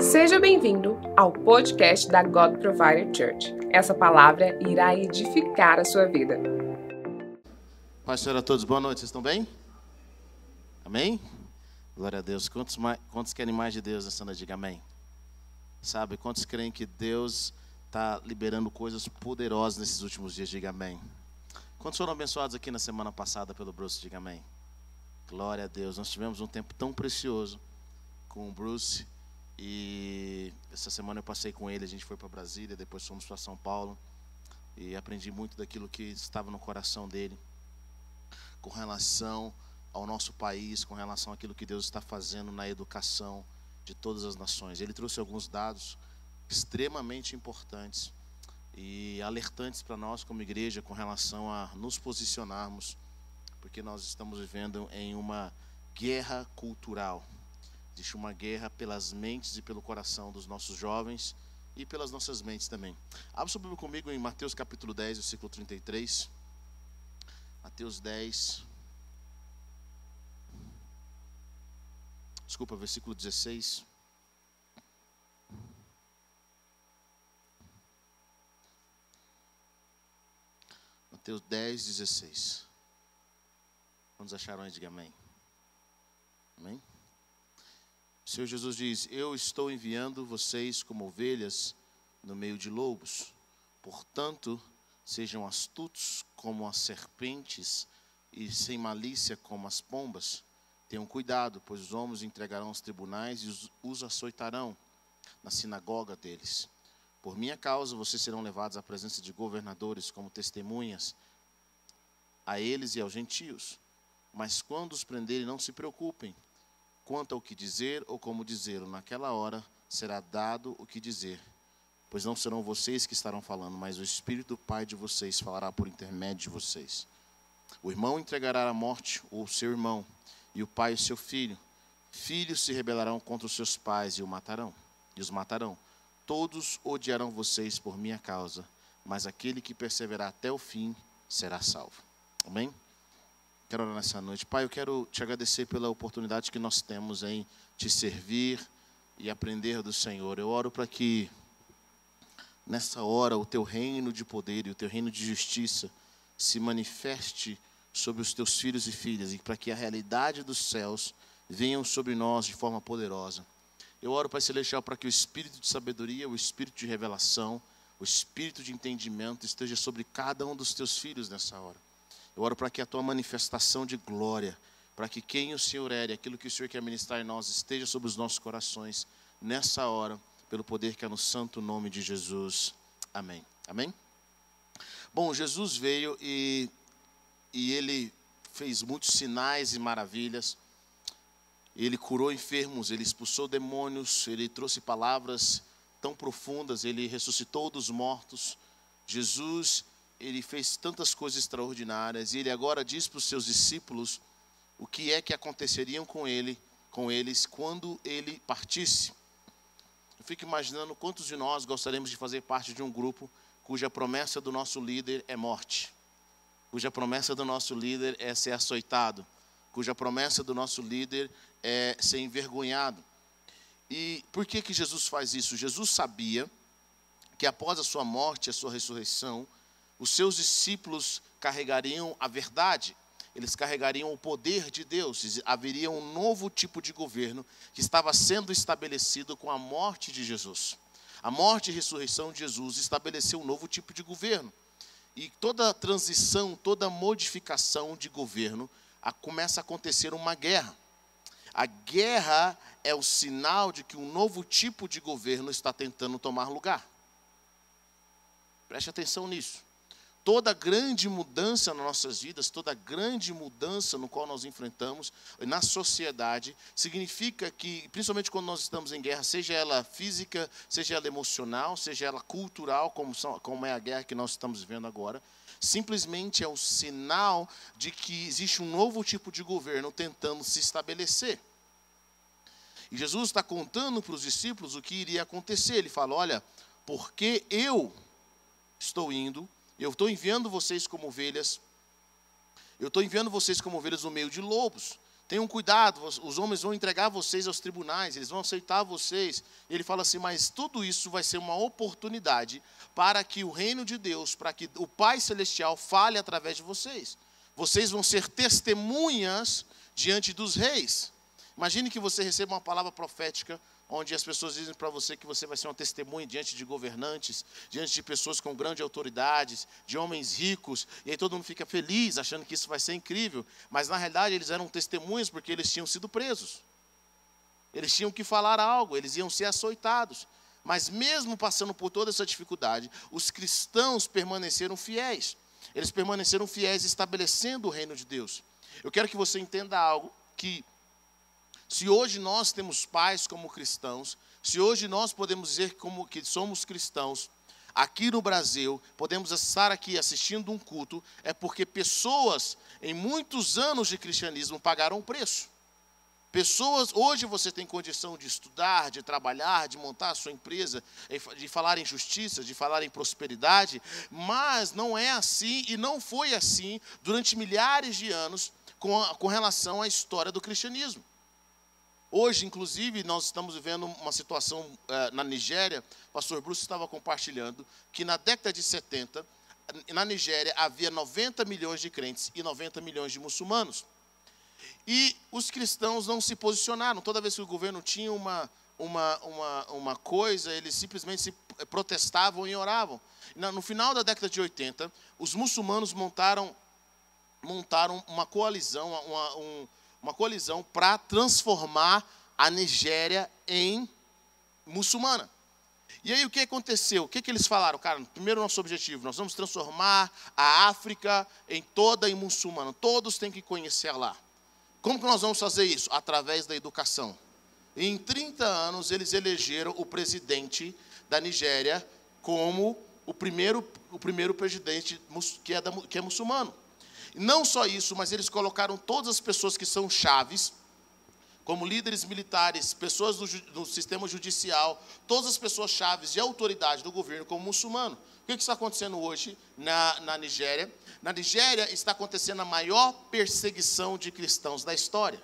Seja bem-vindo ao podcast da God Provider Church. Essa palavra irá edificar a sua vida. Paz Senhor a todos, boa noite, vocês estão bem? Amém? Glória a Deus. Quantos, quantos querem mais de Deus nessa noite? Diga amém. Sabe, quantos creem que Deus está liberando coisas poderosas nesses últimos dias? Diga amém. Quantos foram abençoados aqui na semana passada pelo Bruce? Diga amém. Glória a Deus. Nós tivemos um tempo tão precioso com o Bruce. E essa semana eu passei com ele, a gente foi para Brasília, depois fomos para São Paulo. E aprendi muito daquilo que estava no coração dele, com relação ao nosso país, com relação àquilo que Deus está fazendo na educação de todas as nações. Ele trouxe alguns dados extremamente importantes e alertantes para nós como igreja com relação a nos posicionarmos, porque nós estamos vivendo em uma guerra cultural. Existe uma guerra pelas mentes e pelo coração dos nossos jovens e pelas nossas mentes também. Abra sua Bíblia comigo em Mateus capítulo 10, versículo 33. Mateus 10. Desculpa, versículo 16. Mateus 10, 16. Quantos acharam aí? Diga amém. Amém? O Senhor Jesus diz: Eu estou enviando vocês como ovelhas no meio de lobos. Portanto, sejam astutos como as serpentes e sem malícia como as pombas. Tenham cuidado, pois os homens entregarão aos tribunais e os, os açoitarão na sinagoga deles. Por minha causa, vocês serão levados à presença de governadores como testemunhas a eles e aos gentios. Mas quando os prenderem, não se preocupem quanto ao que dizer ou como dizer. Naquela hora será dado o que dizer. Pois não serão vocês que estarão falando, mas o Espírito do Pai de vocês falará por intermédio de vocês. O irmão entregará à morte o seu irmão, e o pai o seu filho. Filhos se rebelarão contra os seus pais e o matarão, e os matarão. Todos odiarão vocês por minha causa, mas aquele que perseverar até o fim será salvo. Amém? Quero orar nessa noite. Pai, eu quero te agradecer pela oportunidade que nós temos em te servir e aprender do Senhor. Eu oro para que nessa hora o teu reino de poder e o teu reino de justiça se manifeste sobre os teus filhos e filhas e para que a realidade dos céus venham sobre nós de forma poderosa. Eu oro, Pai Celestial, para que o espírito de sabedoria, o espírito de revelação, o espírito de entendimento esteja sobre cada um dos teus filhos nessa hora. Eu oro para que a tua manifestação de glória, para que quem o Senhor é, aquilo que o Senhor quer ministrar em nós, esteja sobre os nossos corações nessa hora, pelo poder que é no santo nome de Jesus. Amém. Amém? Bom, Jesus veio e, e ele fez muitos sinais e maravilhas. Ele curou enfermos, ele expulsou demônios, ele trouxe palavras tão profundas, ele ressuscitou dos mortos. Jesus, ele fez tantas coisas extraordinárias e ele agora diz para os seus discípulos o que é que aconteceriam com ele, com eles quando ele partisse. Eu fico imaginando quantos de nós gostaríamos de fazer parte de um grupo cuja promessa do nosso líder é morte, cuja promessa do nosso líder é ser açoitado, cuja promessa do nosso líder é ser envergonhado. E por que que Jesus faz isso? Jesus sabia que após a sua morte, a sua ressurreição, os seus discípulos carregariam a verdade, eles carregariam o poder de Deus, haveria um novo tipo de governo que estava sendo estabelecido com a morte de Jesus. A morte e ressurreição de Jesus estabeleceu um novo tipo de governo. E toda transição, toda modificação de governo, a, começa a acontecer uma guerra. A guerra é o sinal de que um novo tipo de governo está tentando tomar lugar. Preste atenção nisso toda grande mudança nas nossas vidas, toda grande mudança no qual nós enfrentamos na sociedade, significa que, principalmente quando nós estamos em guerra, seja ela física, seja ela emocional, seja ela cultural, como, são, como é a guerra que nós estamos vivendo agora, simplesmente é o sinal de que existe um novo tipo de governo tentando se estabelecer. E Jesus está contando para os discípulos o que iria acontecer. Ele fala: Olha, porque eu estou indo eu estou enviando vocês como ovelhas. Eu estou enviando vocês como ovelhas no meio de lobos. Tenham cuidado, os homens vão entregar vocês aos tribunais, eles vão aceitar vocês. Ele fala assim: mas tudo isso vai ser uma oportunidade para que o reino de Deus, para que o Pai Celestial fale através de vocês. Vocês vão ser testemunhas diante dos reis. Imagine que você receba uma palavra profética onde as pessoas dizem para você que você vai ser uma testemunha diante de governantes, diante de pessoas com grandes autoridades, de homens ricos, e aí todo mundo fica feliz, achando que isso vai ser incrível, mas na realidade eles eram testemunhas porque eles tinham sido presos. Eles tinham que falar algo, eles iam ser açoitados. Mas mesmo passando por toda essa dificuldade, os cristãos permaneceram fiéis. Eles permaneceram fiéis estabelecendo o reino de Deus. Eu quero que você entenda algo que se hoje nós temos pais como cristãos, se hoje nós podemos dizer como que somos cristãos, aqui no Brasil, podemos estar aqui assistindo um culto, é porque pessoas em muitos anos de cristianismo pagaram o preço. Pessoas, hoje você tem condição de estudar, de trabalhar, de montar a sua empresa, de falar em justiça, de falar em prosperidade, mas não é assim e não foi assim durante milhares de anos com, com relação à história do cristianismo. Hoje, inclusive, nós estamos vivendo uma situação eh, na Nigéria, o pastor Bruce estava compartilhando, que na década de 70, na Nigéria havia 90 milhões de crentes e 90 milhões de muçulmanos. E os cristãos não se posicionaram. Toda vez que o governo tinha uma, uma, uma, uma coisa, eles simplesmente se protestavam e oravam. No final da década de 80, os muçulmanos montaram, montaram uma coalizão, uma, um, uma colisão para transformar a Nigéria em muçulmana. E aí o que aconteceu? O que, que eles falaram? Cara, primeiro nosso objetivo, nós vamos transformar a África em toda em muçulmana. Todos têm que conhecer lá. Como que nós vamos fazer isso? Através da educação. Em 30 anos eles elegeram o presidente da Nigéria como o primeiro, o primeiro presidente que é, da, que é muçulmano. Não só isso, mas eles colocaram todas as pessoas que são chaves, como líderes militares, pessoas do, do sistema judicial, todas as pessoas chaves de autoridade do governo como muçulmano. O que, está acontecendo hoje na, na Nigéria? Na Nigéria está acontecendo a maior perseguição de cristãos da história.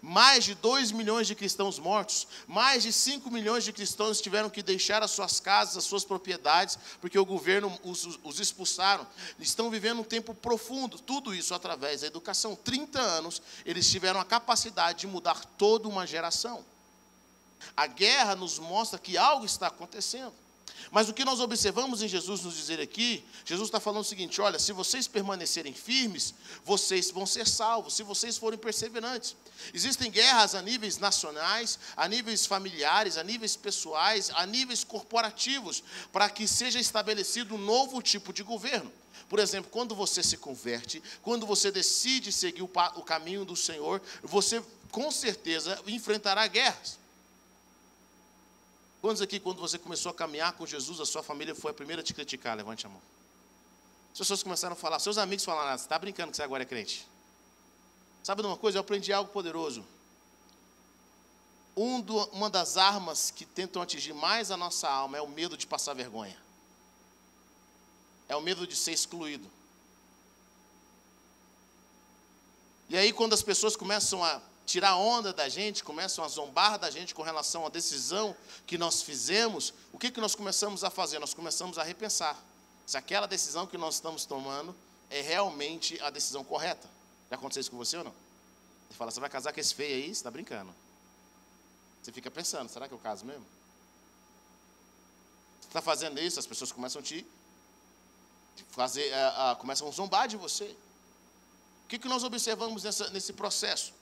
Mais de 2 milhões de cristãos mortos, mais de 5 milhões de cristãos tiveram que deixar as suas casas, as suas propriedades, porque o governo os, os expulsaram. Estão vivendo um tempo profundo, tudo isso através da educação. 30 anos, eles tiveram a capacidade de mudar toda uma geração. A guerra nos mostra que algo está acontecendo. Mas o que nós observamos em Jesus nos dizer aqui, Jesus está falando o seguinte: olha, se vocês permanecerem firmes, vocês vão ser salvos, se vocês forem perseverantes. Existem guerras a níveis nacionais, a níveis familiares, a níveis pessoais, a níveis corporativos, para que seja estabelecido um novo tipo de governo. Por exemplo, quando você se converte, quando você decide seguir o caminho do Senhor, você com certeza enfrentará guerras. Quantos aqui, quando você começou a caminhar com Jesus, a sua família foi a primeira a te criticar? Levante a mão. As pessoas começaram a falar, seus amigos falaram, ah, você está brincando que você agora é crente. Sabe de uma coisa? Eu aprendi algo poderoso. Um do, uma das armas que tentam atingir mais a nossa alma é o medo de passar vergonha. É o medo de ser excluído. E aí, quando as pessoas começam a tirar onda da gente, começam a zombar da gente com relação à decisão que nós fizemos, o que, que nós começamos a fazer? Nós começamos a repensar se aquela decisão que nós estamos tomando é realmente a decisão correta. Já aconteceu isso com você ou não? Você fala, você vai casar com esse feio aí? Você está brincando. Você fica pensando, será que eu caso mesmo? Você está fazendo isso, as pessoas começam a te fazer, uh, começam a zombar de você. O que, que nós observamos nessa, nesse processo?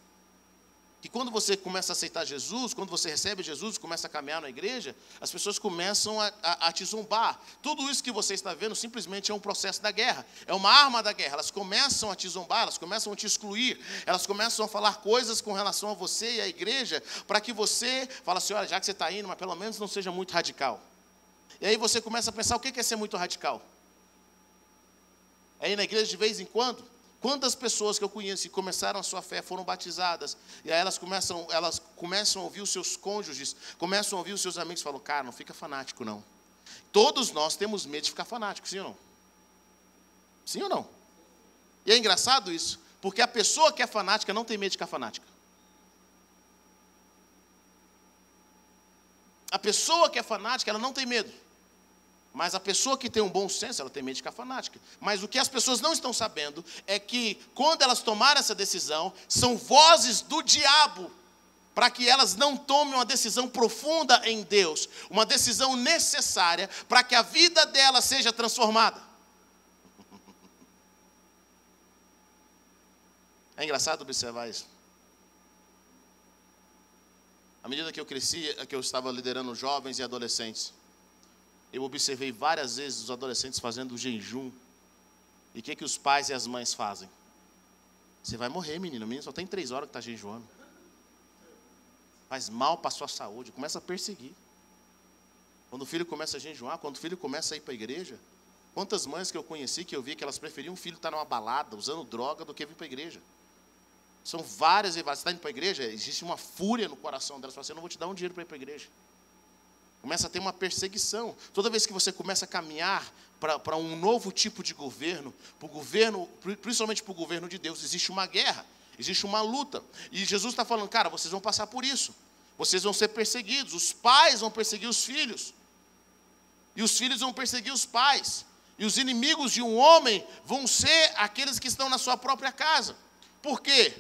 Que quando você começa a aceitar Jesus, quando você recebe Jesus, começa a caminhar na igreja, as pessoas começam a, a, a, te zombar. Tudo isso que você está vendo simplesmente é um processo da guerra, é uma arma da guerra. Elas começam a te zombar, elas começam a te excluir, elas começam a falar coisas com relação a você e à igreja, para que você fale assim: olha, já que você está indo, mas pelo menos não seja muito radical. E aí você começa a pensar: o que é ser muito radical? Ir na igreja de vez em quando? Quantas pessoas que eu conheço que começaram a sua fé foram batizadas, e aí elas começam, elas começam a ouvir os seus cônjuges, começam a ouvir os seus amigos e falam, cara, não fica fanático não. Todos nós temos medo de ficar fanático, sim ou não? Sim ou não? E é engraçado isso, porque a pessoa que é fanática não tem medo de ficar fanática. A pessoa que é fanática, ela não tem medo. Mas a pessoa que tem um bom senso, ela tem medo de ficar fanática. Mas o que as pessoas não estão sabendo é que quando elas tomaram essa decisão, são vozes do diabo para que elas não tomem uma decisão profunda em Deus, uma decisão necessária para que a vida delas seja transformada. É engraçado observar isso. À medida que eu crescia, que eu estava liderando jovens e adolescentes, eu observei várias vezes os adolescentes fazendo jejum. E o que, que os pais e as mães fazem? Você vai morrer, menino. O menino só tem três horas que está jejuando. Faz mal para a sua saúde. Começa a perseguir. Quando o filho começa a jejuar, quando o filho começa a ir para a igreja. Quantas mães que eu conheci que eu vi que elas preferiam o filho estar numa balada, usando droga, do que vir para a igreja. São várias e várias. Você está indo para a igreja, existe uma fúria no coração delas. Fala assim, não vou te dar um dinheiro para ir para a igreja. Começa a ter uma perseguição. Toda vez que você começa a caminhar para um novo tipo de governo, para o governo, principalmente para o governo de Deus, existe uma guerra, existe uma luta. E Jesus está falando, cara, vocês vão passar por isso. Vocês vão ser perseguidos. Os pais vão perseguir os filhos. E os filhos vão perseguir os pais. E os inimigos de um homem vão ser aqueles que estão na sua própria casa. Por quê?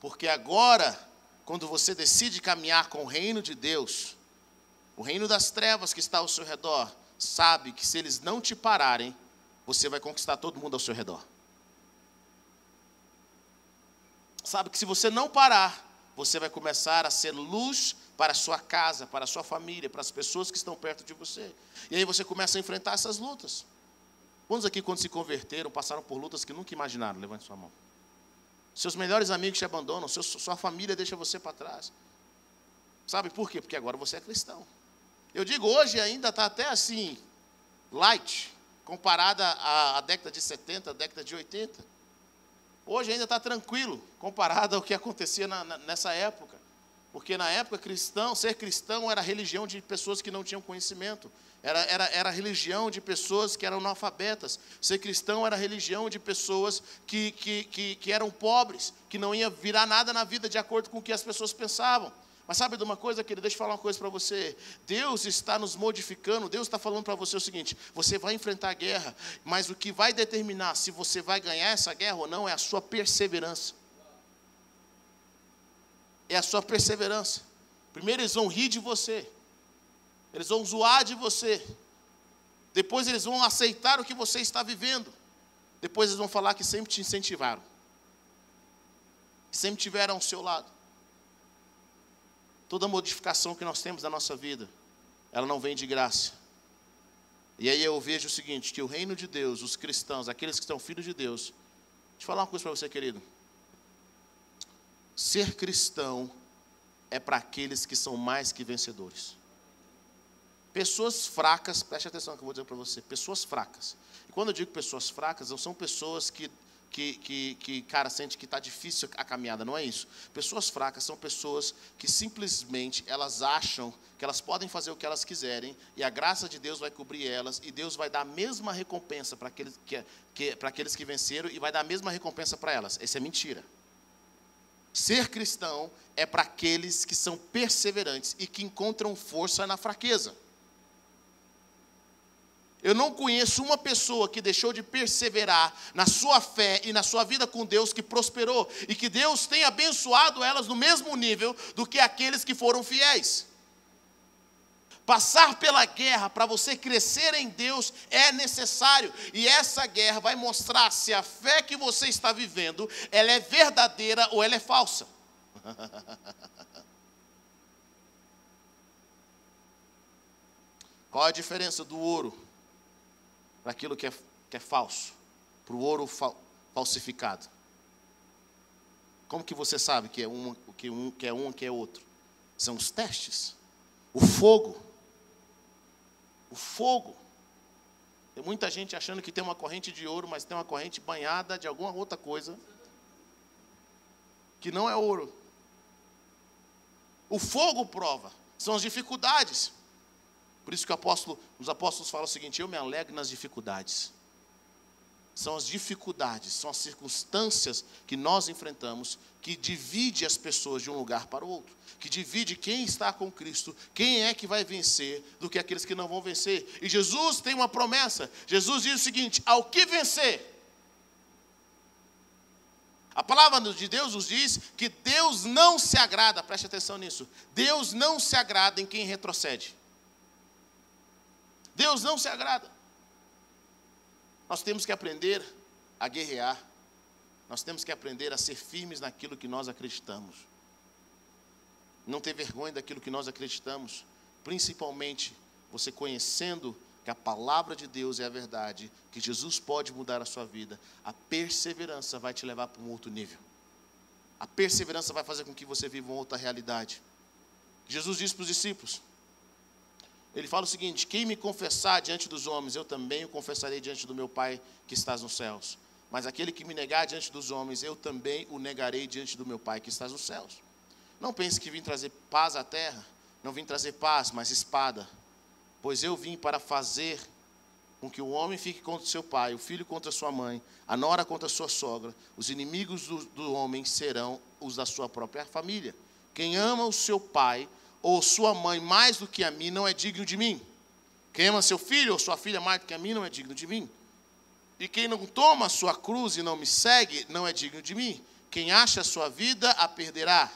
Porque agora quando você decide caminhar com o reino de Deus, o reino das trevas que está ao seu redor, sabe que se eles não te pararem, você vai conquistar todo mundo ao seu redor. Sabe que se você não parar, você vai começar a ser luz para a sua casa, para a sua família, para as pessoas que estão perto de você. E aí você começa a enfrentar essas lutas. Quantos aqui, quando se converteram, passaram por lutas que nunca imaginaram? Levante sua mão. Seus melhores amigos te abandonam, sua família deixa você para trás. Sabe por quê? Porque agora você é cristão. Eu digo, hoje ainda está até assim, light, comparada à, década de 70, à década de 80. Hoje ainda está tranquilo, comparado ao que acontecia na, na, nessa época. Porque na época, cristão, ser cristão era religião de pessoas que não tinham conhecimento. Era, era, era religião de pessoas que eram analfabetas. Ser cristão era religião de pessoas que, que, que, que eram pobres, que não ia virar nada na vida de acordo com o que as pessoas pensavam. Mas sabe de uma coisa, querido? Deixa eu falar uma coisa para você. Deus está nos modificando, Deus está falando para você o seguinte: você vai enfrentar a guerra, mas o que vai determinar se você vai ganhar essa guerra ou não é a sua perseverança é a sua perseverança. Primeiro eles vão rir de você, eles vão zoar de você, depois eles vão aceitar o que você está vivendo, depois eles vão falar que sempre te incentivaram, sempre tiveram ao seu lado. Toda modificação que nós temos na nossa vida, ela não vem de graça. E aí eu vejo o seguinte: que o reino de Deus, os cristãos, aqueles que são filhos de Deus, deixa eu falar uma coisa para você, querido. Ser cristão é para aqueles que são mais que vencedores. Pessoas fracas, preste atenção que eu vou dizer para você, pessoas fracas. E quando eu digo pessoas fracas, não são pessoas que, que, que, que cara, sente que está difícil a caminhada, não é isso. Pessoas fracas são pessoas que simplesmente elas acham que elas podem fazer o que elas quiserem e a graça de Deus vai cobrir elas e Deus vai dar a mesma recompensa para aqueles que, que, para aqueles que venceram e vai dar a mesma recompensa para elas. Isso é mentira. Ser cristão é para aqueles que são perseverantes e que encontram força na fraqueza. Eu não conheço uma pessoa que deixou de perseverar na sua fé e na sua vida com Deus que prosperou e que Deus tem abençoado elas no mesmo nível do que aqueles que foram fiéis. Passar pela guerra para você crescer em Deus é necessário. E essa guerra vai mostrar se a fé que você está vivendo, ela é verdadeira ou ela é falsa. Qual a diferença do ouro para aquilo que é, que é falso, para o ouro fal, falsificado? Como que você sabe que é um que, um, que é um que é outro? São os testes. O fogo o fogo. Tem muita gente achando que tem uma corrente de ouro, mas tem uma corrente banhada de alguma outra coisa que não é ouro. O fogo prova, são as dificuldades. Por isso que apóstolo, os apóstolos falam o seguinte: eu me alegro nas dificuldades. São as dificuldades, são as circunstâncias que nós enfrentamos que divide as pessoas de um lugar para o outro, que divide quem está com Cristo, quem é que vai vencer do que aqueles que não vão vencer. E Jesus tem uma promessa. Jesus diz o seguinte: ao que vencer, a palavra de Deus nos diz que Deus não se agrada, preste atenção nisso. Deus não se agrada em quem retrocede. Deus não se agrada. Nós temos que aprender a guerrear. Nós temos que aprender a ser firmes naquilo que nós acreditamos. Não ter vergonha daquilo que nós acreditamos, principalmente você conhecendo que a palavra de Deus é a verdade, que Jesus pode mudar a sua vida, a perseverança vai te levar para um outro nível. A perseverança vai fazer com que você viva uma outra realidade. Jesus disse para os discípulos: Ele fala o seguinte: Quem me confessar diante dos homens, eu também o confessarei diante do meu Pai que estás nos céus. Mas aquele que me negar diante dos homens, eu também o negarei diante do meu Pai que estás nos céus. Não pense que vim trazer paz à terra, não vim trazer paz, mas espada. Pois eu vim para fazer com que o homem fique contra seu pai, o filho contra sua mãe, a nora contra sua sogra. Os inimigos do, do homem serão os da sua própria família. Quem ama o seu pai ou sua mãe mais do que a mim não é digno de mim. Quem ama seu filho ou sua filha mais do que a mim não é digno de mim. E quem não toma sua cruz e não me segue não é digno de mim. Quem acha a sua vida a perderá.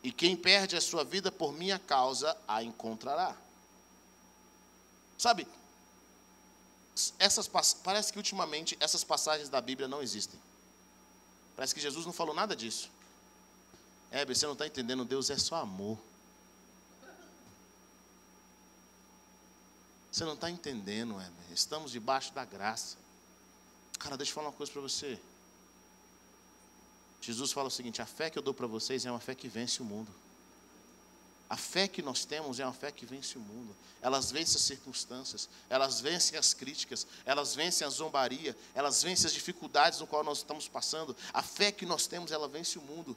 E quem perde a sua vida por minha causa a encontrará. Sabe, essas, parece que ultimamente essas passagens da Bíblia não existem. Parece que Jesus não falou nada disso. É, você não está entendendo, Deus é só amor. Você não está entendendo, é, estamos debaixo da graça. Cara, deixa eu falar uma coisa para você. Jesus fala o seguinte: a fé que eu dou para vocês é uma fé que vence o mundo. A fé que nós temos é uma fé que vence o mundo. Elas vencem as circunstâncias, elas vencem as críticas, elas vencem a zombaria, elas vencem as dificuldades no qual nós estamos passando. A fé que nós temos, ela vence o mundo.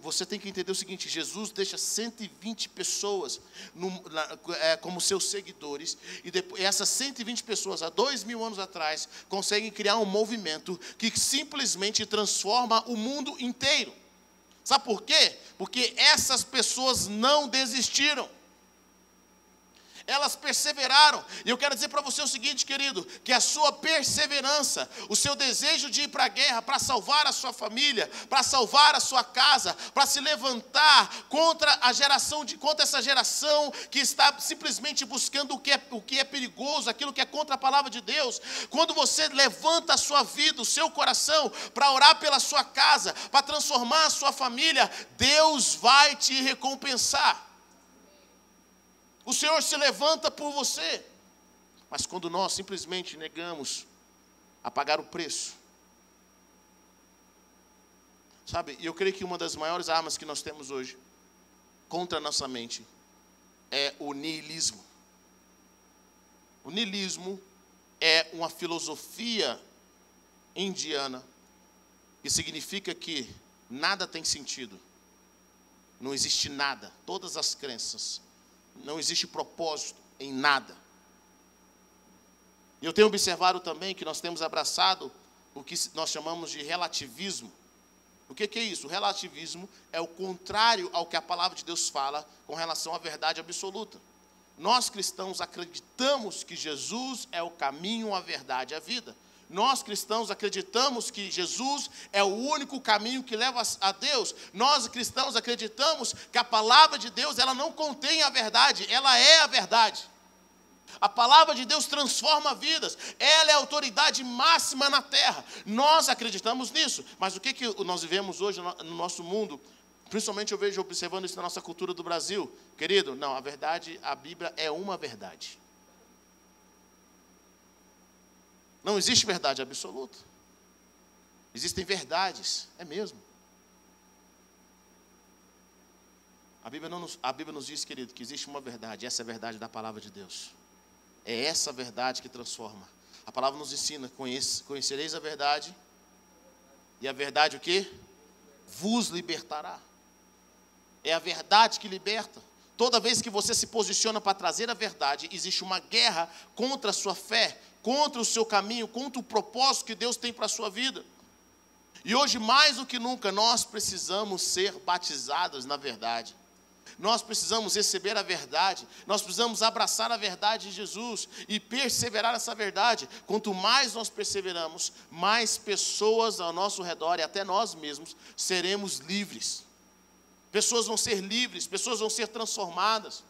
Você tem que entender o seguinte: Jesus deixa 120 pessoas no, na, é, como seus seguidores, e depois, essas 120 pessoas, há dois mil anos atrás, conseguem criar um movimento que simplesmente transforma o mundo inteiro. Sabe por quê? Porque essas pessoas não desistiram elas perseveraram. E eu quero dizer para você o seguinte, querido: que a sua perseverança, o seu desejo de ir para a guerra, para salvar a sua família, para salvar a sua casa, para se levantar contra a geração, de, contra essa geração que está simplesmente buscando o que, é, o que é perigoso, aquilo que é contra a palavra de Deus. Quando você levanta a sua vida, o seu coração, para orar pela sua casa, para transformar a sua família, Deus vai te recompensar. O Senhor se levanta por você. Mas quando nós simplesmente negamos a pagar o preço, sabe, e eu creio que uma das maiores armas que nós temos hoje contra a nossa mente é o niilismo. O niilismo é uma filosofia indiana que significa que nada tem sentido, não existe nada, todas as crenças não existe propósito em nada. Eu tenho observado também que nós temos abraçado o que nós chamamos de relativismo. O que, é isso? O relativismo é o contrário ao que a palavra de Deus fala com relação à verdade absoluta. Nós cristãos acreditamos que Jesus é o caminho, a verdade e a vida. Nós cristãos acreditamos que Jesus é o único caminho que leva a Deus. Nós cristãos acreditamos que a palavra de Deus, ela não contém a verdade, ela é a verdade. A palavra de Deus transforma vidas, ela é a autoridade máxima na terra. Nós acreditamos nisso, mas o que, que nós vivemos hoje no nosso mundo? Principalmente eu vejo observando isso na nossa cultura do Brasil. Querido, não, a verdade, a Bíblia é uma verdade. Não existe verdade absoluta. Existem verdades, é mesmo. A Bíblia, não nos, a Bíblia nos diz, querido, que existe uma verdade, essa é a verdade da palavra de Deus. É essa verdade que transforma. A palavra nos ensina, conhece, conhecereis a verdade, e a verdade o que? Vos libertará. É a verdade que liberta. Toda vez que você se posiciona para trazer a verdade, existe uma guerra contra a sua fé, contra o seu caminho, contra o propósito que Deus tem para a sua vida. E hoje, mais do que nunca, nós precisamos ser batizados na verdade. Nós precisamos receber a verdade, nós precisamos abraçar a verdade de Jesus e perseverar nessa verdade. Quanto mais nós perseveramos, mais pessoas ao nosso redor e até nós mesmos seremos livres. Pessoas vão ser livres, pessoas vão ser transformadas.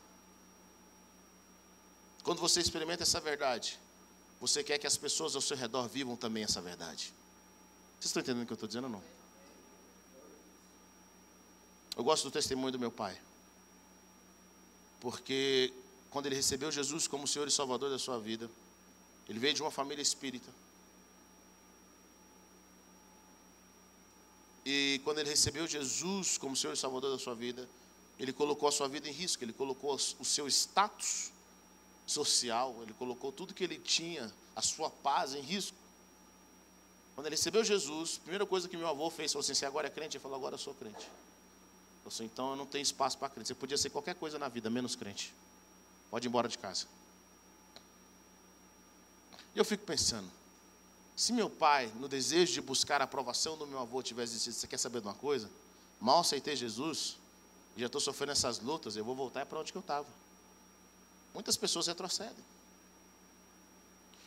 Quando você experimenta essa verdade, você quer que as pessoas ao seu redor vivam também essa verdade. Vocês estão entendendo o que eu estou dizendo ou não? Eu gosto do testemunho do meu pai. Porque quando ele recebeu Jesus como Senhor e Salvador da sua vida, ele veio de uma família espírita. E quando ele recebeu Jesus como Senhor e Salvador da sua vida, ele colocou a sua vida em risco, ele colocou o seu status social, ele colocou tudo que ele tinha, a sua paz em risco. Quando ele recebeu Jesus, a primeira coisa que meu avô fez, falou assim, você agora é crente? Ele falou, agora eu sou crente. Falou assim, então eu não tenho espaço para crente. Você podia ser qualquer coisa na vida, menos crente. Pode ir embora de casa. E eu fico pensando, se meu pai, no desejo de buscar a aprovação do meu avô, tivesse dito, você quer saber de uma coisa? Mal aceitei Jesus, já estou sofrendo essas lutas, eu vou voltar para onde que eu estava. Muitas pessoas retrocedem.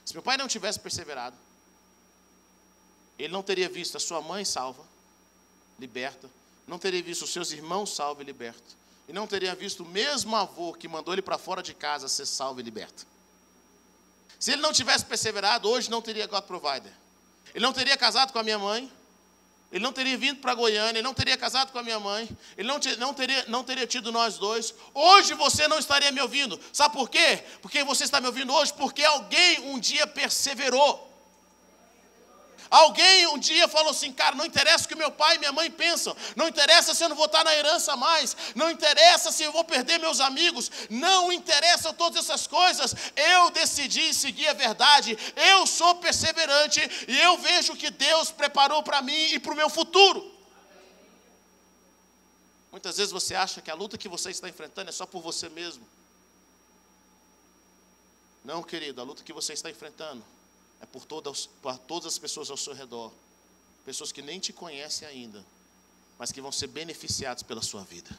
Se meu pai não tivesse perseverado, ele não teria visto a sua mãe salva, liberta, não teria visto os seus irmãos salvos e libertos, e não teria visto o mesmo avô que mandou ele para fora de casa ser salvo e liberto. Se ele não tivesse perseverado, hoje não teria God Provider. Ele não teria casado com a minha mãe. Ele não teria vindo para Goiânia, ele não teria casado com a minha mãe, ele não, não, teria, não teria tido nós dois. Hoje você não estaria me ouvindo. Sabe por quê? Porque você está me ouvindo hoje? Porque alguém um dia perseverou. Alguém um dia falou assim, cara, não interessa o que meu pai e minha mãe pensam, não interessa se eu não vou estar na herança mais, não interessa se eu vou perder meus amigos, não interessa todas essas coisas. Eu decidi seguir a verdade, eu sou perseverante e eu vejo o que Deus preparou para mim e para o meu futuro. Muitas vezes você acha que a luta que você está enfrentando é só por você mesmo. Não, querido, a luta que você está enfrentando é por todas, por todas as pessoas ao seu redor, pessoas que nem te conhecem ainda, mas que vão ser beneficiadas pela sua vida.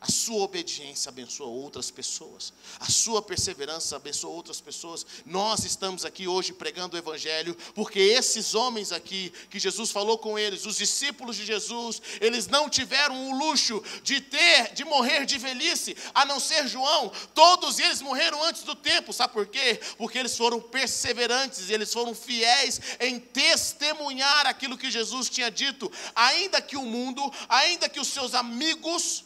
A sua obediência abençoa outras pessoas. A sua perseverança abençoa outras pessoas. Nós estamos aqui hoje pregando o Evangelho, porque esses homens aqui, que Jesus falou com eles, os discípulos de Jesus, eles não tiveram o luxo de ter, de morrer de velhice, a não ser João. Todos eles morreram antes do tempo. Sabe por quê? Porque eles foram perseverantes, eles foram fiéis em testemunhar aquilo que Jesus tinha dito, ainda que o mundo, ainda que os seus amigos,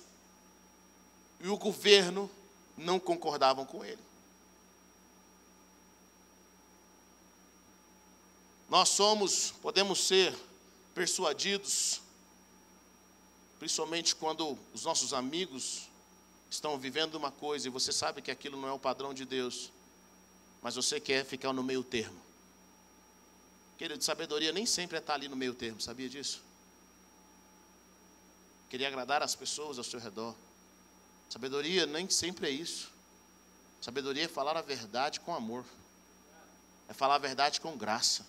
e o governo não concordavam com ele. Nós somos, podemos ser persuadidos, principalmente quando os nossos amigos estão vivendo uma coisa e você sabe que aquilo não é o padrão de Deus, mas você quer ficar no meio termo. Querido, sabedoria nem sempre é estar ali no meio termo, sabia disso? Queria agradar as pessoas ao seu redor. Sabedoria nem sempre é isso. Sabedoria é falar a verdade com amor. É falar a verdade com graça.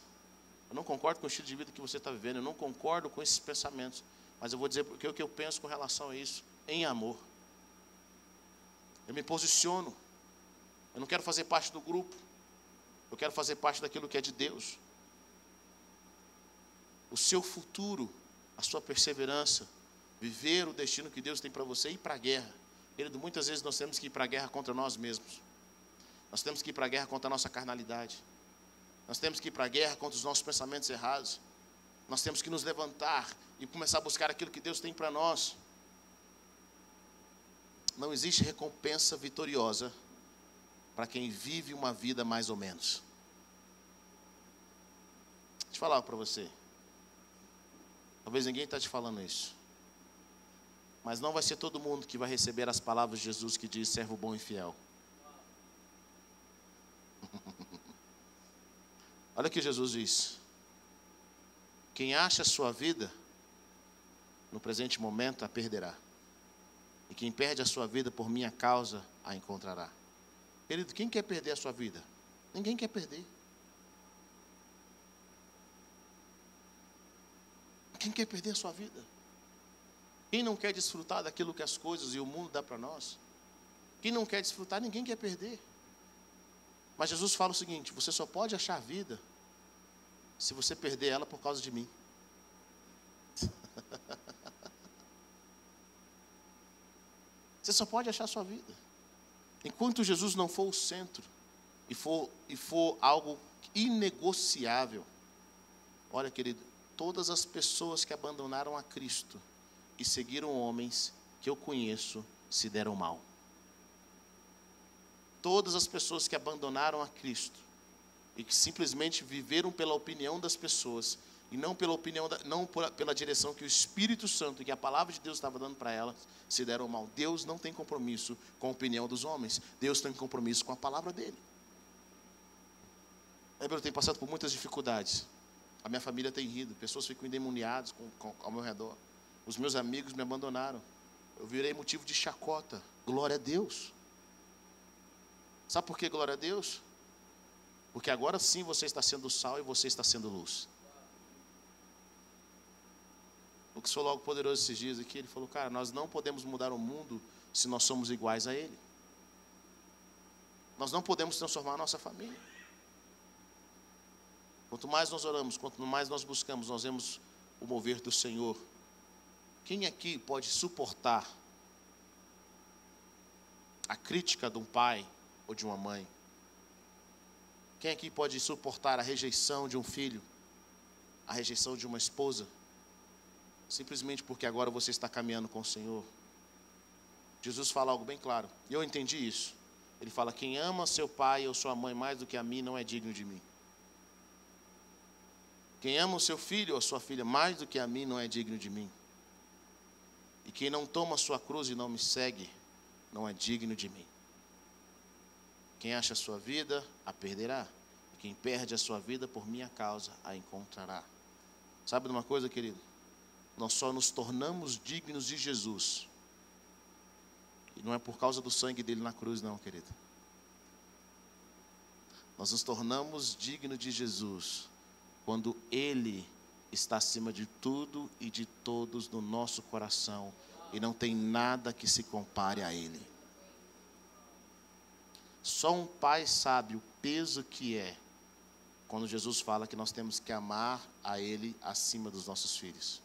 Eu não concordo com o estilo de vida que você está vivendo, eu não concordo com esses pensamentos. Mas eu vou dizer porque o que eu penso com relação a isso, em amor. Eu me posiciono. Eu não quero fazer parte do grupo. Eu quero fazer parte daquilo que é de Deus. O seu futuro, a sua perseverança, viver o destino que Deus tem para você e ir para a guerra Querido, muitas vezes nós temos que ir para a guerra contra nós mesmos. Nós temos que ir para a guerra contra a nossa carnalidade. Nós temos que ir para a guerra contra os nossos pensamentos errados. Nós temos que nos levantar e começar a buscar aquilo que Deus tem para nós. Não existe recompensa vitoriosa para quem vive uma vida mais ou menos. Deixa eu falar para você. Talvez ninguém está te falando isso. Mas não vai ser todo mundo que vai receber as palavras de Jesus que diz: servo bom e fiel. Olha o que Jesus diz: quem acha a sua vida, no presente momento a perderá. E quem perde a sua vida por minha causa, a encontrará. Querido, quem quer perder a sua vida? Ninguém quer perder. Quem quer perder a sua vida? Quem não quer desfrutar daquilo que as coisas e o mundo dá para nós? Quem não quer desfrutar, ninguém quer perder. Mas Jesus fala o seguinte: você só pode achar vida se você perder ela por causa de mim. Você só pode achar sua vida. Enquanto Jesus não for o centro e for, e for algo inegociável. Olha, querido, todas as pessoas que abandonaram a Cristo e seguiram homens que eu conheço se deram mal. Todas as pessoas que abandonaram a Cristo e que simplesmente viveram pela opinião das pessoas e não pela opinião, da, não pela direção que o Espírito Santo, que a palavra de Deus estava dando para elas, se deram mal. Deus não tem compromisso com a opinião dos homens, Deus tem compromisso com a palavra dele. Eu tenho passado por muitas dificuldades. A minha família tem rido, pessoas ficam endemoniadas com, com, ao meu redor. Os meus amigos me abandonaram. Eu virei motivo de chacota. Glória a Deus. Sabe por que glória a Deus? Porque agora sim você está sendo sal e você está sendo luz. O que sou logo poderoso esses dias aqui, ele falou, cara, nós não podemos mudar o mundo se nós somos iguais a ele. Nós não podemos transformar a nossa família. Quanto mais nós oramos, quanto mais nós buscamos, nós vemos o mover do Senhor. Quem aqui pode suportar a crítica de um pai ou de uma mãe? Quem aqui pode suportar a rejeição de um filho, a rejeição de uma esposa, simplesmente porque agora você está caminhando com o Senhor? Jesus fala algo bem claro, e eu entendi isso. Ele fala: Quem ama seu pai ou sua mãe mais do que a mim não é digno de mim. Quem ama o seu filho ou a sua filha mais do que a mim não é digno de mim. E quem não toma sua cruz e não me segue não é digno de mim. Quem acha a sua vida, a perderá. E quem perde a sua vida por minha causa, a encontrará. Sabe de uma coisa, querido? Nós só nos tornamos dignos de Jesus. E não é por causa do sangue dele na cruz, não, querido. Nós nos tornamos dignos de Jesus quando ele está acima de tudo e de todos no nosso coração e não tem nada que se compare a ele. Só um pai sabe o peso que é quando Jesus fala que nós temos que amar a Ele acima dos nossos filhos.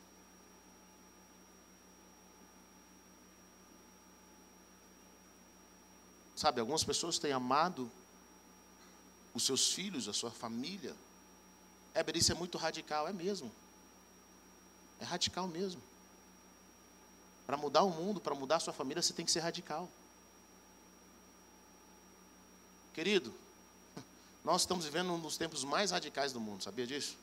Sabe, algumas pessoas têm amado os seus filhos, a sua família. É, isso é muito radical, é mesmo. É radical mesmo. Para mudar o mundo, para mudar a sua família, você tem que ser radical. Querido, nós estamos vivendo um dos tempos mais radicais do mundo, sabia disso?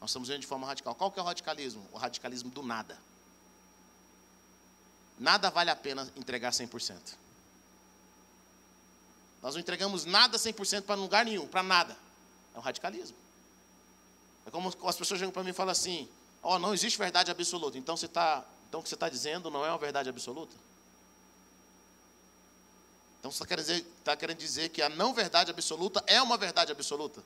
Nós estamos vivendo de forma radical. Qual que é o radicalismo? O radicalismo do nada. Nada vale a pena entregar 100%. Nós não entregamos nada 100% para lugar nenhum, para nada. É um radicalismo. É como as pessoas chegam para mim e falam assim: Ó, oh, não existe verdade absoluta. Então, você tá, então o que você está dizendo não é uma verdade absoluta? Então você está querendo, tá querendo dizer que a não verdade absoluta é uma verdade absoluta?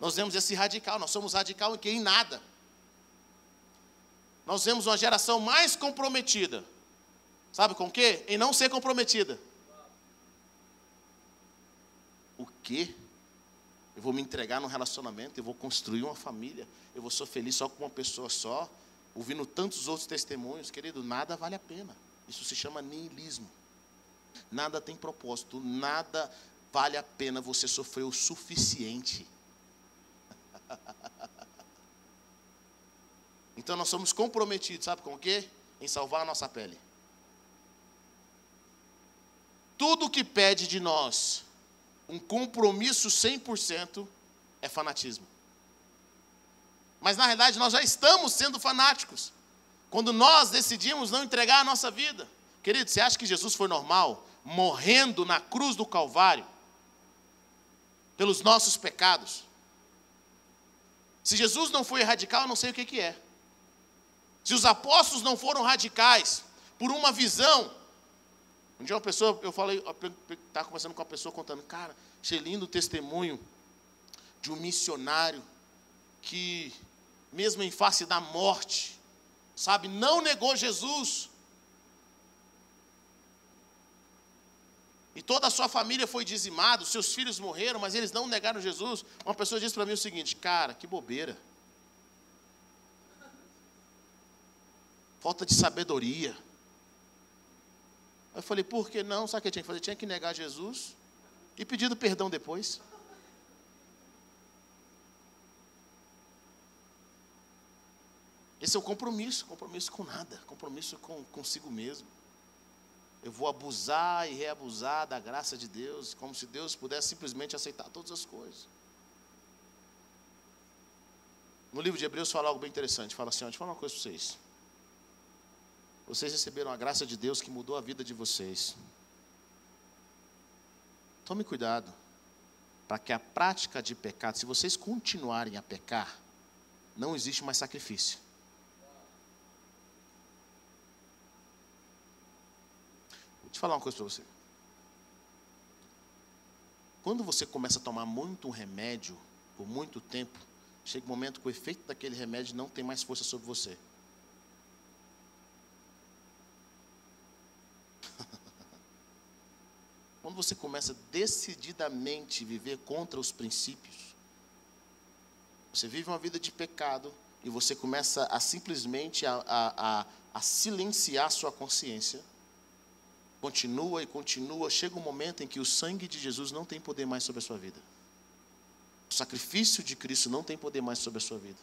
Nós vemos esse radical, nós somos radical em que? Em nada. Nós vemos uma geração mais comprometida. Sabe com o quê? Em não ser comprometida. O quê? Eu vou me entregar num relacionamento, eu vou construir uma família, eu vou ser feliz só com uma pessoa só, ouvindo tantos outros testemunhos, querido, nada vale a pena. Isso se chama niilismo. Nada tem propósito, nada vale a pena você sofrer o suficiente. Então nós somos comprometidos, sabe com o quê? Em salvar a nossa pele. Tudo que pede de nós um compromisso 100% é fanatismo. Mas na realidade nós já estamos sendo fanáticos. Quando nós decidimos não entregar a nossa vida. Querido, você acha que Jesus foi normal morrendo na cruz do Calvário pelos nossos pecados? Se Jesus não foi radical, eu não sei o que, que é. Se os apóstolos não foram radicais por uma visão. Um dia uma pessoa, eu falei, estava conversando com uma pessoa contando, cara, achei lindo o testemunho de um missionário que, mesmo em face da morte, sabe, não negou Jesus. E toda a sua família foi dizimada, seus filhos morreram, mas eles não negaram Jesus. Uma pessoa disse para mim o seguinte: Cara, que bobeira. Falta de sabedoria. Eu falei, por que não? Sabe o que tinha que fazer? Tinha que negar Jesus e pedir perdão depois. Esse é o compromisso, compromisso com nada, compromisso com consigo mesmo. Eu vou abusar e reabusar da graça de Deus, como se Deus pudesse simplesmente aceitar todas as coisas. No livro de Hebreus fala algo bem interessante. Fala assim: ó, deixa eu falar uma coisa para vocês. Vocês receberam a graça de Deus que mudou a vida de vocês. Tome cuidado para que a prática de pecado, se vocês continuarem a pecar, não existe mais sacrifício. Vou te falar uma coisa para você. Quando você começa a tomar muito remédio por muito tempo, chega um momento que o efeito daquele remédio não tem mais força sobre você. Quando você começa decididamente a viver contra os princípios, você vive uma vida de pecado e você começa a simplesmente a, a, a, a silenciar sua consciência. Continua e continua, chega um momento em que o sangue de Jesus não tem poder mais sobre a sua vida. O sacrifício de Cristo não tem poder mais sobre a sua vida.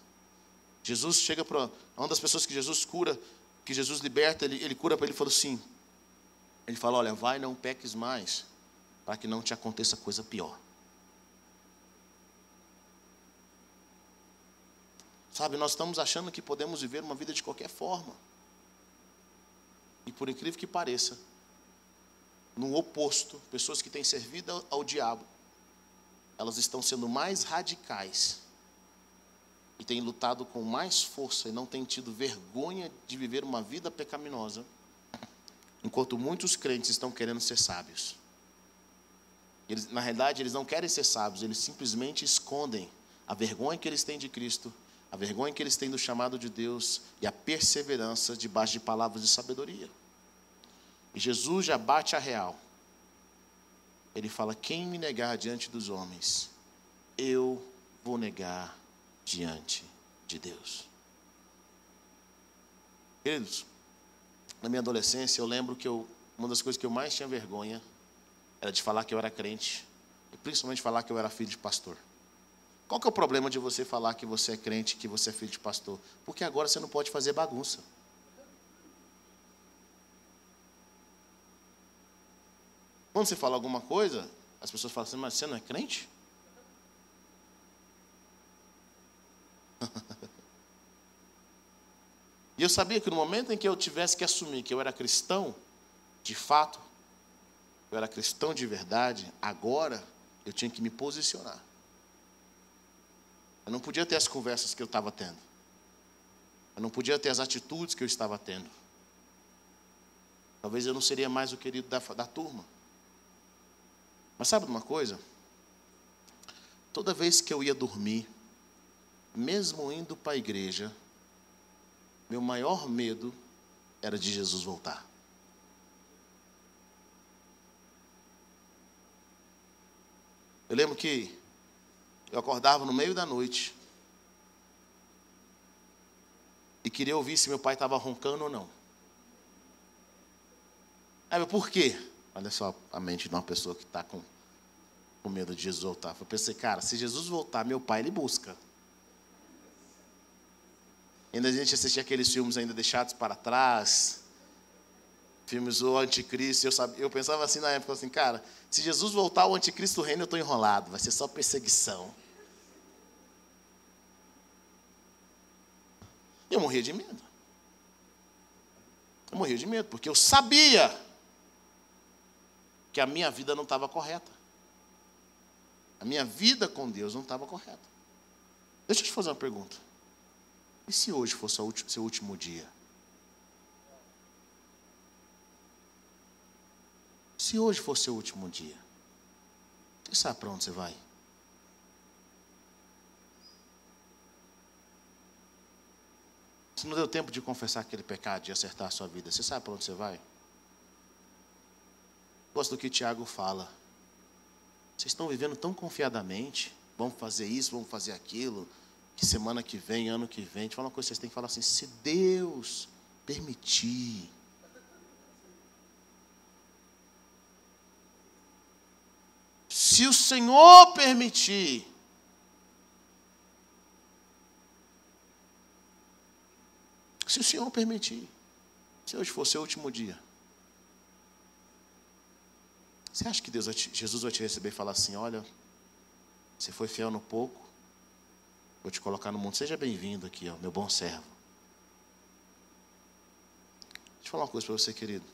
Jesus chega para uma das pessoas que Jesus cura, que Jesus liberta, ele, ele cura para ele e falou assim: ele fala: Olha, vai, não peques mais, para que não te aconteça coisa pior. Sabe, nós estamos achando que podemos viver uma vida de qualquer forma. E por incrível que pareça, no oposto, pessoas que têm servido ao diabo, elas estão sendo mais radicais e têm lutado com mais força e não têm tido vergonha de viver uma vida pecaminosa Enquanto muitos crentes estão querendo ser sábios. Eles, na realidade, eles não querem ser sábios, eles simplesmente escondem a vergonha que eles têm de Cristo, a vergonha que eles têm do chamado de Deus e a perseverança debaixo de palavras de sabedoria. E Jesus já bate a real. Ele fala: Quem me negar diante dos homens, eu vou negar diante de Deus. Queridos, na minha adolescência, eu lembro que eu, uma das coisas que eu mais tinha vergonha era de falar que eu era crente, e principalmente falar que eu era filho de pastor. Qual que é o problema de você falar que você é crente, que você é filho de pastor? Porque agora você não pode fazer bagunça. Quando você fala alguma coisa, as pessoas falam assim, mas você não é crente? E eu sabia que no momento em que eu tivesse que assumir que eu era cristão, de fato, eu era cristão de verdade, agora eu tinha que me posicionar. Eu não podia ter as conversas que eu estava tendo. Eu não podia ter as atitudes que eu estava tendo. Talvez eu não seria mais o querido da, da turma. Mas sabe uma coisa? Toda vez que eu ia dormir, mesmo indo para a igreja, meu maior medo era de Jesus voltar. Eu lembro que eu acordava no meio da noite e queria ouvir se meu pai estava roncando ou não. Aí, por quê? Olha só a mente de uma pessoa que está com, com medo de Jesus voltar. Eu pensei, cara, se Jesus voltar, meu pai ele busca. Ainda a gente assistia aqueles filmes ainda deixados para trás, filmes do anticristo. Eu, sabia, eu pensava assim na época, assim, cara, se Jesus voltar o anticristo reino, eu estou enrolado, vai ser só perseguição. Eu morria de medo. Eu morria de medo, porque eu sabia que a minha vida não estava correta. A minha vida com Deus não estava correta. Deixa eu te fazer uma pergunta. E se hoje for seu último dia? Se hoje for seu último dia, você sabe para onde você vai? Se não deu tempo de confessar aquele pecado, de acertar a sua vida, você sabe para onde você vai? Gosto do que Tiago fala. Vocês estão vivendo tão confiadamente, vamos fazer isso, vamos fazer aquilo. Que semana que vem, ano que vem. Eu falar uma coisa, vocês têm que falar assim: se Deus permitir. Se o Senhor permitir. Se o Senhor permitir. Se hoje for seu último dia. Você acha que Deus te, Jesus vai te receber e falar assim: olha, você foi fiel no pouco, vou te colocar no mundo. Seja bem-vindo aqui, ó, meu bom servo. Deixa eu falar uma coisa para você, querido.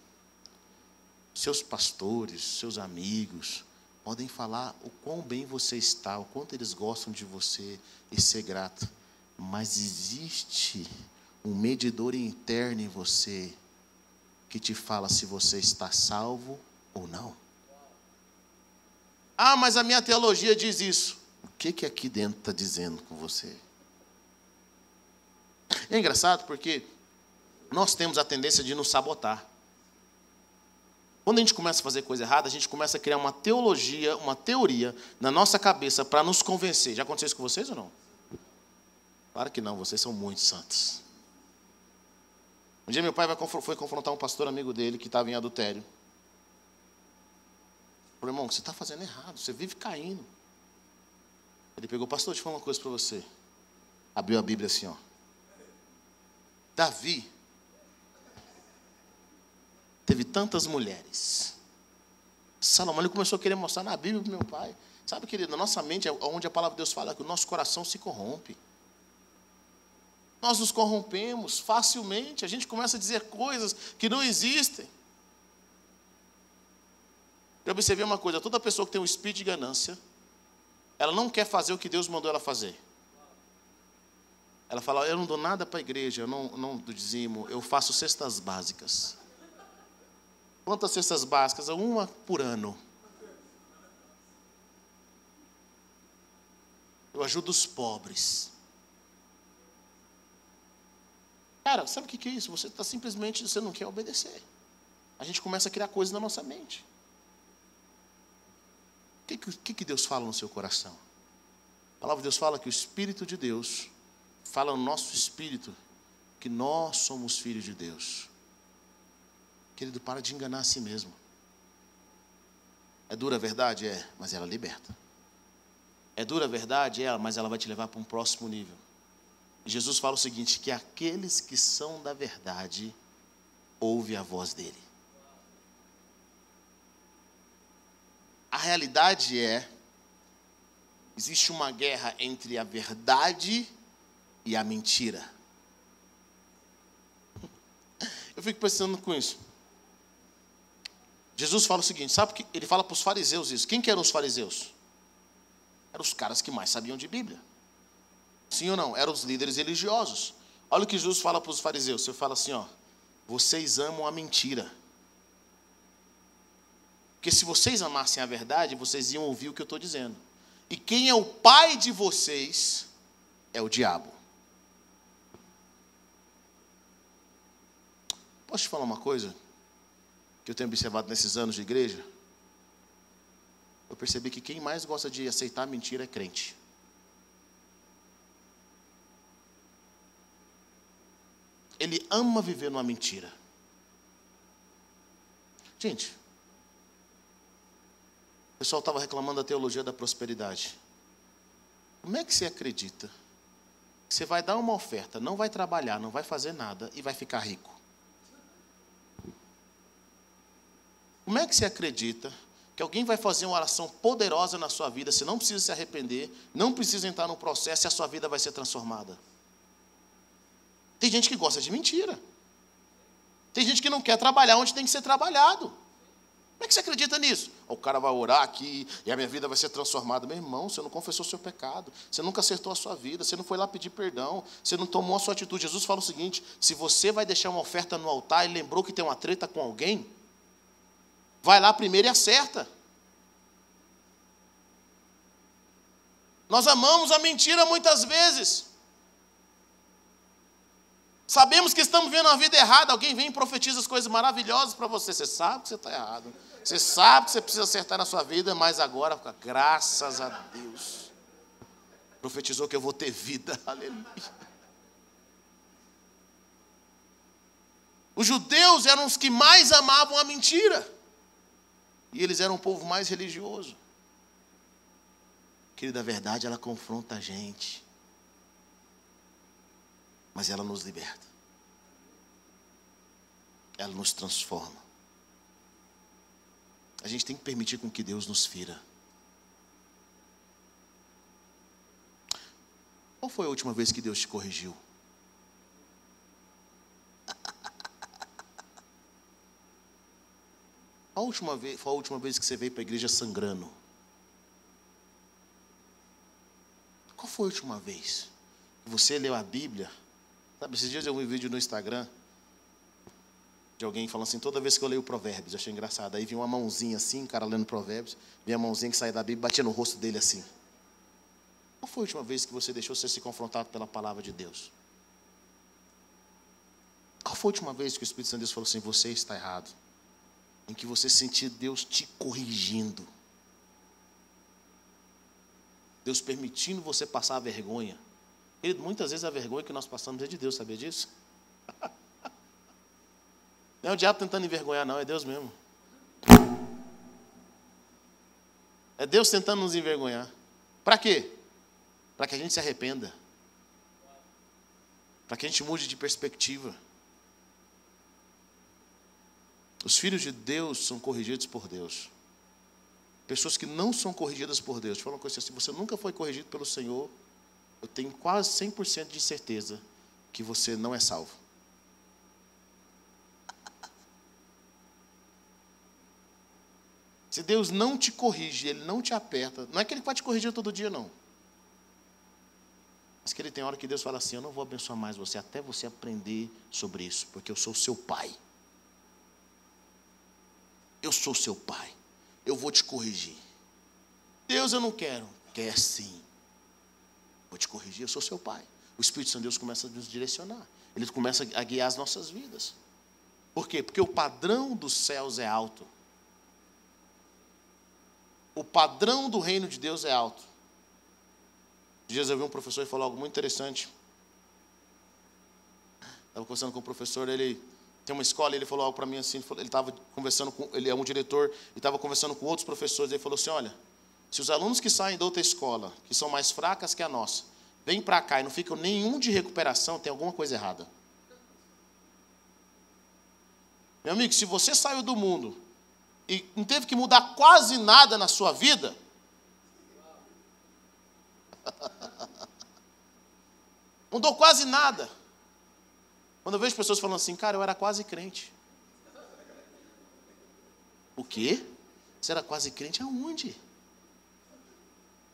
Seus pastores, seus amigos, podem falar o quão bem você está, o quanto eles gostam de você e ser grato. Mas existe um medidor interno em você que te fala se você está salvo ou não. Ah, mas a minha teologia diz isso. Que que aqui dentro está dizendo com você? É engraçado porque nós temos a tendência de nos sabotar. Quando a gente começa a fazer coisa errada, a gente começa a criar uma teologia, uma teoria na nossa cabeça para nos convencer. Já aconteceu isso com vocês ou não? Claro que não, vocês são muito santos. Um dia meu pai foi confrontar um pastor amigo dele que estava em adultério. Falei, irmão, você está fazendo errado, você vive caindo. Ele pegou, pastor, deixa eu falar uma coisa para você. Abriu a Bíblia assim, ó. Davi teve tantas mulheres. Salomão ele começou a querer mostrar na Bíblia para meu pai. Sabe, querido, na nossa mente, é onde a palavra de Deus fala que o nosso coração se corrompe. Nós nos corrompemos facilmente, a gente começa a dizer coisas que não existem. Eu observei uma coisa: toda pessoa que tem um espírito de ganância, ela não quer fazer o que Deus mandou ela fazer. Ela fala: Eu não dou nada para a igreja, eu não, não dizimo, eu faço cestas básicas. Quantas cestas básicas? Uma por ano. Eu ajudo os pobres. Cara, sabe o que é isso? Você está simplesmente, você não quer obedecer. A gente começa a criar coisas na nossa mente. O que, que, que Deus fala no seu coração? A palavra de Deus fala que o Espírito de Deus fala no nosso espírito que nós somos filhos de Deus. Querido, para de enganar a si mesmo. É dura a verdade? É, mas ela liberta. É dura a verdade? É, mas ela vai te levar para um próximo nível. Jesus fala o seguinte: que aqueles que são da verdade ouvem a voz dele. A realidade é existe uma guerra entre a verdade e a mentira. Eu fico pensando com isso. Jesus fala o seguinte, sabe que ele fala para os fariseus isso. Quem que eram os fariseus? Eram os caras que mais sabiam de Bíblia. Sim ou não? Eram os líderes religiosos. Olha o que Jesus fala para os fariseus. Você fala assim, ó, vocês amam a mentira. Porque se vocês amassem a verdade, vocês iam ouvir o que eu estou dizendo. E quem é o pai de vocês é o diabo. Posso te falar uma coisa que eu tenho observado nesses anos de igreja? Eu percebi que quem mais gosta de aceitar mentira é crente. ele ama viver numa mentira. Gente, pessoal estava reclamando da teologia da prosperidade. Como é que você acredita você vai dar uma oferta, não vai trabalhar, não vai fazer nada e vai ficar rico? Como é que você acredita que alguém vai fazer uma oração poderosa na sua vida, você não precisa se arrepender, não precisa entrar no processo e a sua vida vai ser transformada? Tem gente que gosta de mentira. Tem gente que não quer trabalhar onde tem que ser trabalhado. Como é que você acredita nisso? O cara vai orar aqui e a minha vida vai ser transformada. Meu irmão, você não confessou seu pecado, você nunca acertou a sua vida, você não foi lá pedir perdão, você não tomou a sua atitude. Jesus fala o seguinte: se você vai deixar uma oferta no altar e lembrou que tem uma treta com alguém, vai lá primeiro e acerta. Nós amamos a mentira muitas vezes. Sabemos que estamos vendo a vida errada. Alguém vem e profetiza as coisas maravilhosas para você. Você sabe que você está errado. Você sabe que você precisa acertar na sua vida, mas agora, graças a Deus, profetizou que eu vou ter vida. Aleluia. Os judeus eram os que mais amavam a mentira. E eles eram o povo mais religioso. Querida, a verdade ela confronta a gente. Mas ela nos liberta. Ela nos transforma. A gente tem que permitir com que Deus nos fira. Qual foi a última vez que Deus te corrigiu? A última vez, foi a última vez que você veio para a igreja sangrando? Qual foi a última vez que você leu a Bíblia? Sabe, esses dias eu vi um vídeo no Instagram de alguém falando assim, toda vez que eu leio Provérbios, eu achei engraçado. Aí vi uma mãozinha assim, um cara lendo Provérbios, vi a mãozinha que saía da Bíblia e batia no rosto dele assim. Qual foi a última vez que você deixou ser se confrontado pela palavra de Deus? Qual foi a última vez que o Espírito Santo de Deus falou assim, você está errado? em que você sentir Deus te corrigindo. Deus permitindo você passar a vergonha. Ele, muitas vezes a vergonha que nós passamos é de Deus, sabia disso? Não é o diabo tentando envergonhar, não, é Deus mesmo. É Deus tentando nos envergonhar. Para quê? Para que a gente se arrependa. Para que a gente mude de perspectiva. Os filhos de Deus são corrigidos por Deus. Pessoas que não são corrigidas por Deus. Fala uma coisa assim: você nunca foi corrigido pelo Senhor, eu tenho quase 100% de certeza que você não é salvo. Se Deus não te corrige, Ele não te aperta, não é que Ele vai te corrigir todo dia, não. Mas que Ele tem hora que Deus fala assim: Eu não vou abençoar mais você até você aprender sobre isso, porque eu sou seu pai. Eu sou seu pai. Eu vou te corrigir. Deus, eu não quero. Quer sim. Vou te corrigir, eu sou seu pai. O Espírito Santo de Deus começa a nos direcionar. Ele começa a guiar as nossas vidas. Por quê? Porque o padrão dos céus é alto. O padrão do reino de Deus é alto. Dias eu vi um professor e falou algo muito interessante. Estava conversando com o professor, ele tem uma escola, ele falou algo para mim assim, ele estava conversando com, ele é um diretor, e estava conversando com outros professores, ele falou assim, olha, se os alunos que saem da outra escola, que são mais fracas que a nossa, vêm para cá e não ficam nenhum de recuperação, tem alguma coisa errada. Meu amigo, se você saiu do mundo e não teve que mudar quase nada na sua vida, mudou quase nada. Quando eu vejo pessoas falando assim, cara, eu era quase crente. O quê? Você era quase crente aonde?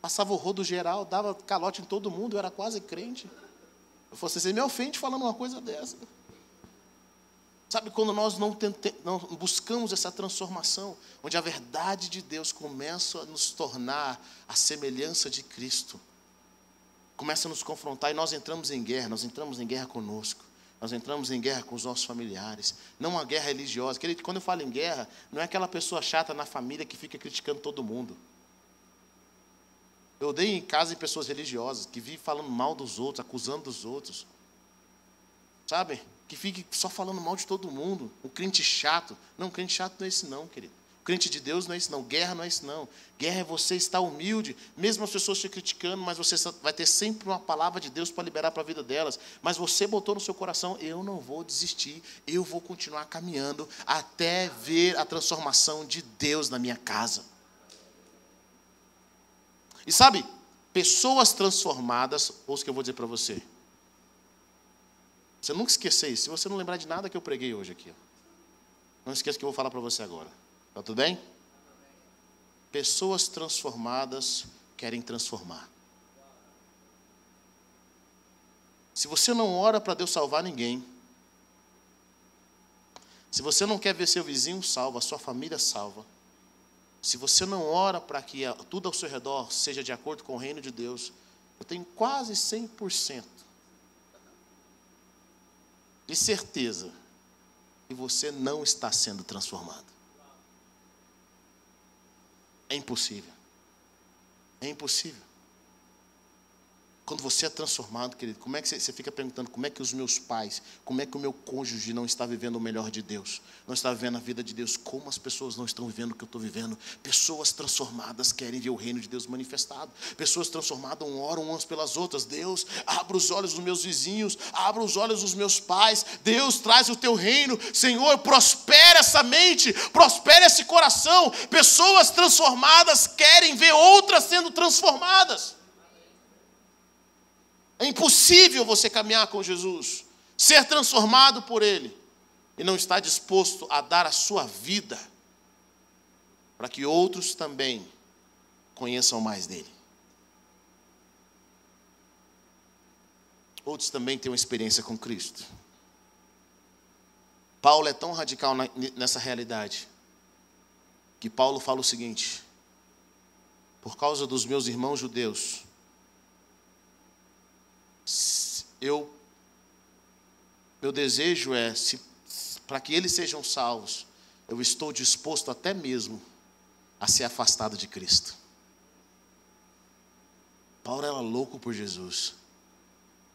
Passava o rodo geral, dava calote em todo mundo, eu era quase crente. Eu falei você me ofende falando uma coisa dessa. Sabe quando nós não, tente, não, buscamos essa transformação, onde a verdade de Deus começa a nos tornar a semelhança de Cristo, começa a nos confrontar e nós entramos em guerra, nós entramos em guerra conosco. Nós entramos em guerra com os nossos familiares, não uma guerra religiosa. Quando eu falo em guerra, não é aquela pessoa chata na família que fica criticando todo mundo. Eu odeio em casa em pessoas religiosas que vivem falando mal dos outros, acusando dos outros. Sabe? Que fique só falando mal de todo mundo. Um crente chato. Não, crente chato não é esse não, querido. Crente de Deus não é isso não, guerra não é isso não. Guerra é você estar humilde, mesmo as pessoas te criticando, mas você vai ter sempre uma palavra de Deus para liberar para a vida delas. Mas você botou no seu coração, eu não vou desistir, eu vou continuar caminhando até ver a transformação de Deus na minha casa. E sabe, pessoas transformadas, ouça o que eu vou dizer para você. Você nunca esquecer isso, se você não lembrar de nada que eu preguei hoje aqui. Não esqueça que eu vou falar para você agora. Está tudo bem? Pessoas transformadas querem transformar. Se você não ora para Deus salvar ninguém, Se você não quer ver seu vizinho salvo, a sua família salva, se você não ora para que tudo ao seu redor seja de acordo com o reino de Deus, eu tenho quase 100% de certeza que você não está sendo transformado. É impossível. É impossível. Quando você é transformado, querido, como é que você, você, fica perguntando como é que os meus pais, como é que o meu cônjuge não está vivendo o melhor de Deus, não está vivendo a vida de Deus, como as pessoas não estão vivendo o que eu estou vivendo? Pessoas transformadas querem ver o reino de Deus manifestado. Pessoas transformadas oram umas pelas outras. Deus, abra os olhos dos meus vizinhos, abra os olhos dos meus pais. Deus, traz o teu reino. Senhor, prospera essa mente, prospera esse coração. Pessoas transformadas querem ver outras sendo transformadas. É impossível você caminhar com Jesus, ser transformado por Ele, e não estar disposto a dar a sua vida para que outros também conheçam mais dele. Outros também têm uma experiência com Cristo. Paulo é tão radical nessa realidade que Paulo fala o seguinte: por causa dos meus irmãos judeus, eu meu desejo é para que eles sejam salvos, eu estou disposto até mesmo a ser afastado de Cristo. Paulo era louco por Jesus,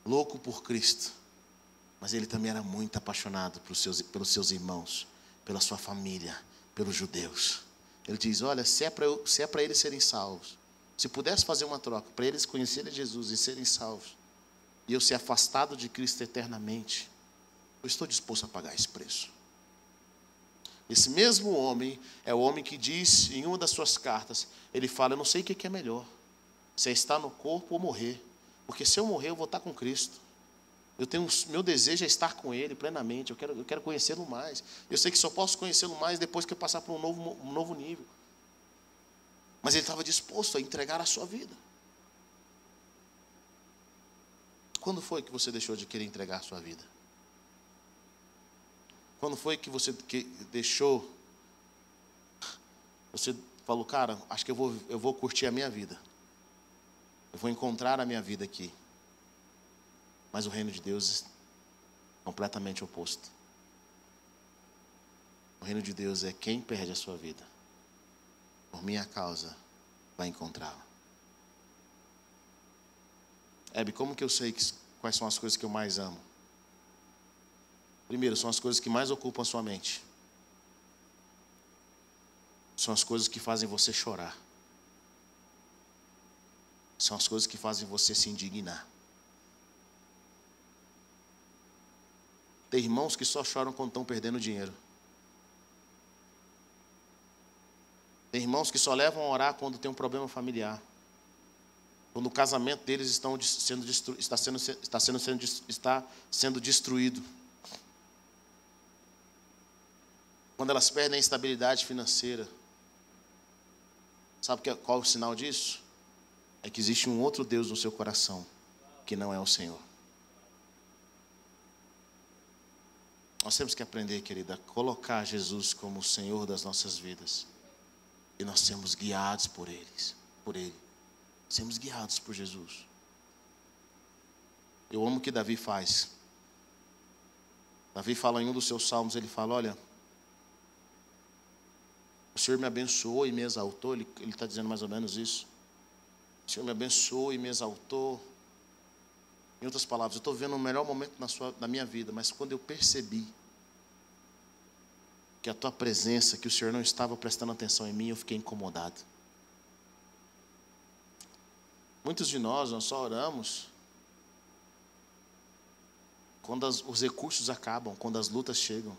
louco por Cristo, mas ele também era muito apaixonado pelos seus, pelos seus irmãos, pela sua família, pelos judeus. Ele diz: Olha, se é para é eles serem salvos, se pudesse fazer uma troca, para eles conhecerem Jesus e serem salvos, e eu ser afastado de Cristo eternamente, eu estou disposto a pagar esse preço. Esse mesmo homem é o homem que diz em uma das suas cartas, ele fala: Eu não sei o que é melhor, se é estar no corpo ou morrer, porque se eu morrer, eu vou estar com Cristo. Eu tenho, meu desejo é estar com Ele plenamente, eu quero, eu quero conhecê-lo mais. Eu sei que só posso conhecê-lo mais depois que eu passar por um novo, um novo nível. Mas ele estava disposto a entregar a sua vida. Quando foi que você deixou de querer entregar a sua vida? Quando foi que você que deixou? Você falou, cara, acho que eu vou, eu vou curtir a minha vida. Eu vou encontrar a minha vida aqui. Mas o reino de Deus é completamente oposto. O reino de Deus é quem perde a sua vida. Por minha causa, vai encontrá-la. Hebe, como que eu sei que, quais são as coisas que eu mais amo? Primeiro, são as coisas que mais ocupam a sua mente. São as coisas que fazem você chorar. São as coisas que fazem você se indignar. Tem irmãos que só choram quando estão perdendo dinheiro. Tem irmãos que só levam a orar quando tem um problema familiar quando o casamento deles estão sendo está, sendo, está, sendo, está sendo destruído. Quando elas perdem a estabilidade financeira. Sabe é, qual é o sinal disso? É que existe um outro Deus no seu coração, que não é o Senhor. Nós temos que aprender, querida, a colocar Jesus como o Senhor das nossas vidas. E nós sermos guiados por eles, por Ele sermos guiados por Jesus. Eu amo o que Davi faz. Davi fala em um dos seus salmos, ele fala, olha, o Senhor me abençoou e me exaltou, ele está dizendo mais ou menos isso. O Senhor me abençoou e me exaltou. Em outras palavras, eu estou vendo o melhor momento na, sua, na minha vida, mas quando eu percebi que a tua presença, que o Senhor não estava prestando atenção em mim, eu fiquei incomodado. Muitos de nós, nós só oramos quando as, os recursos acabam, quando as lutas chegam.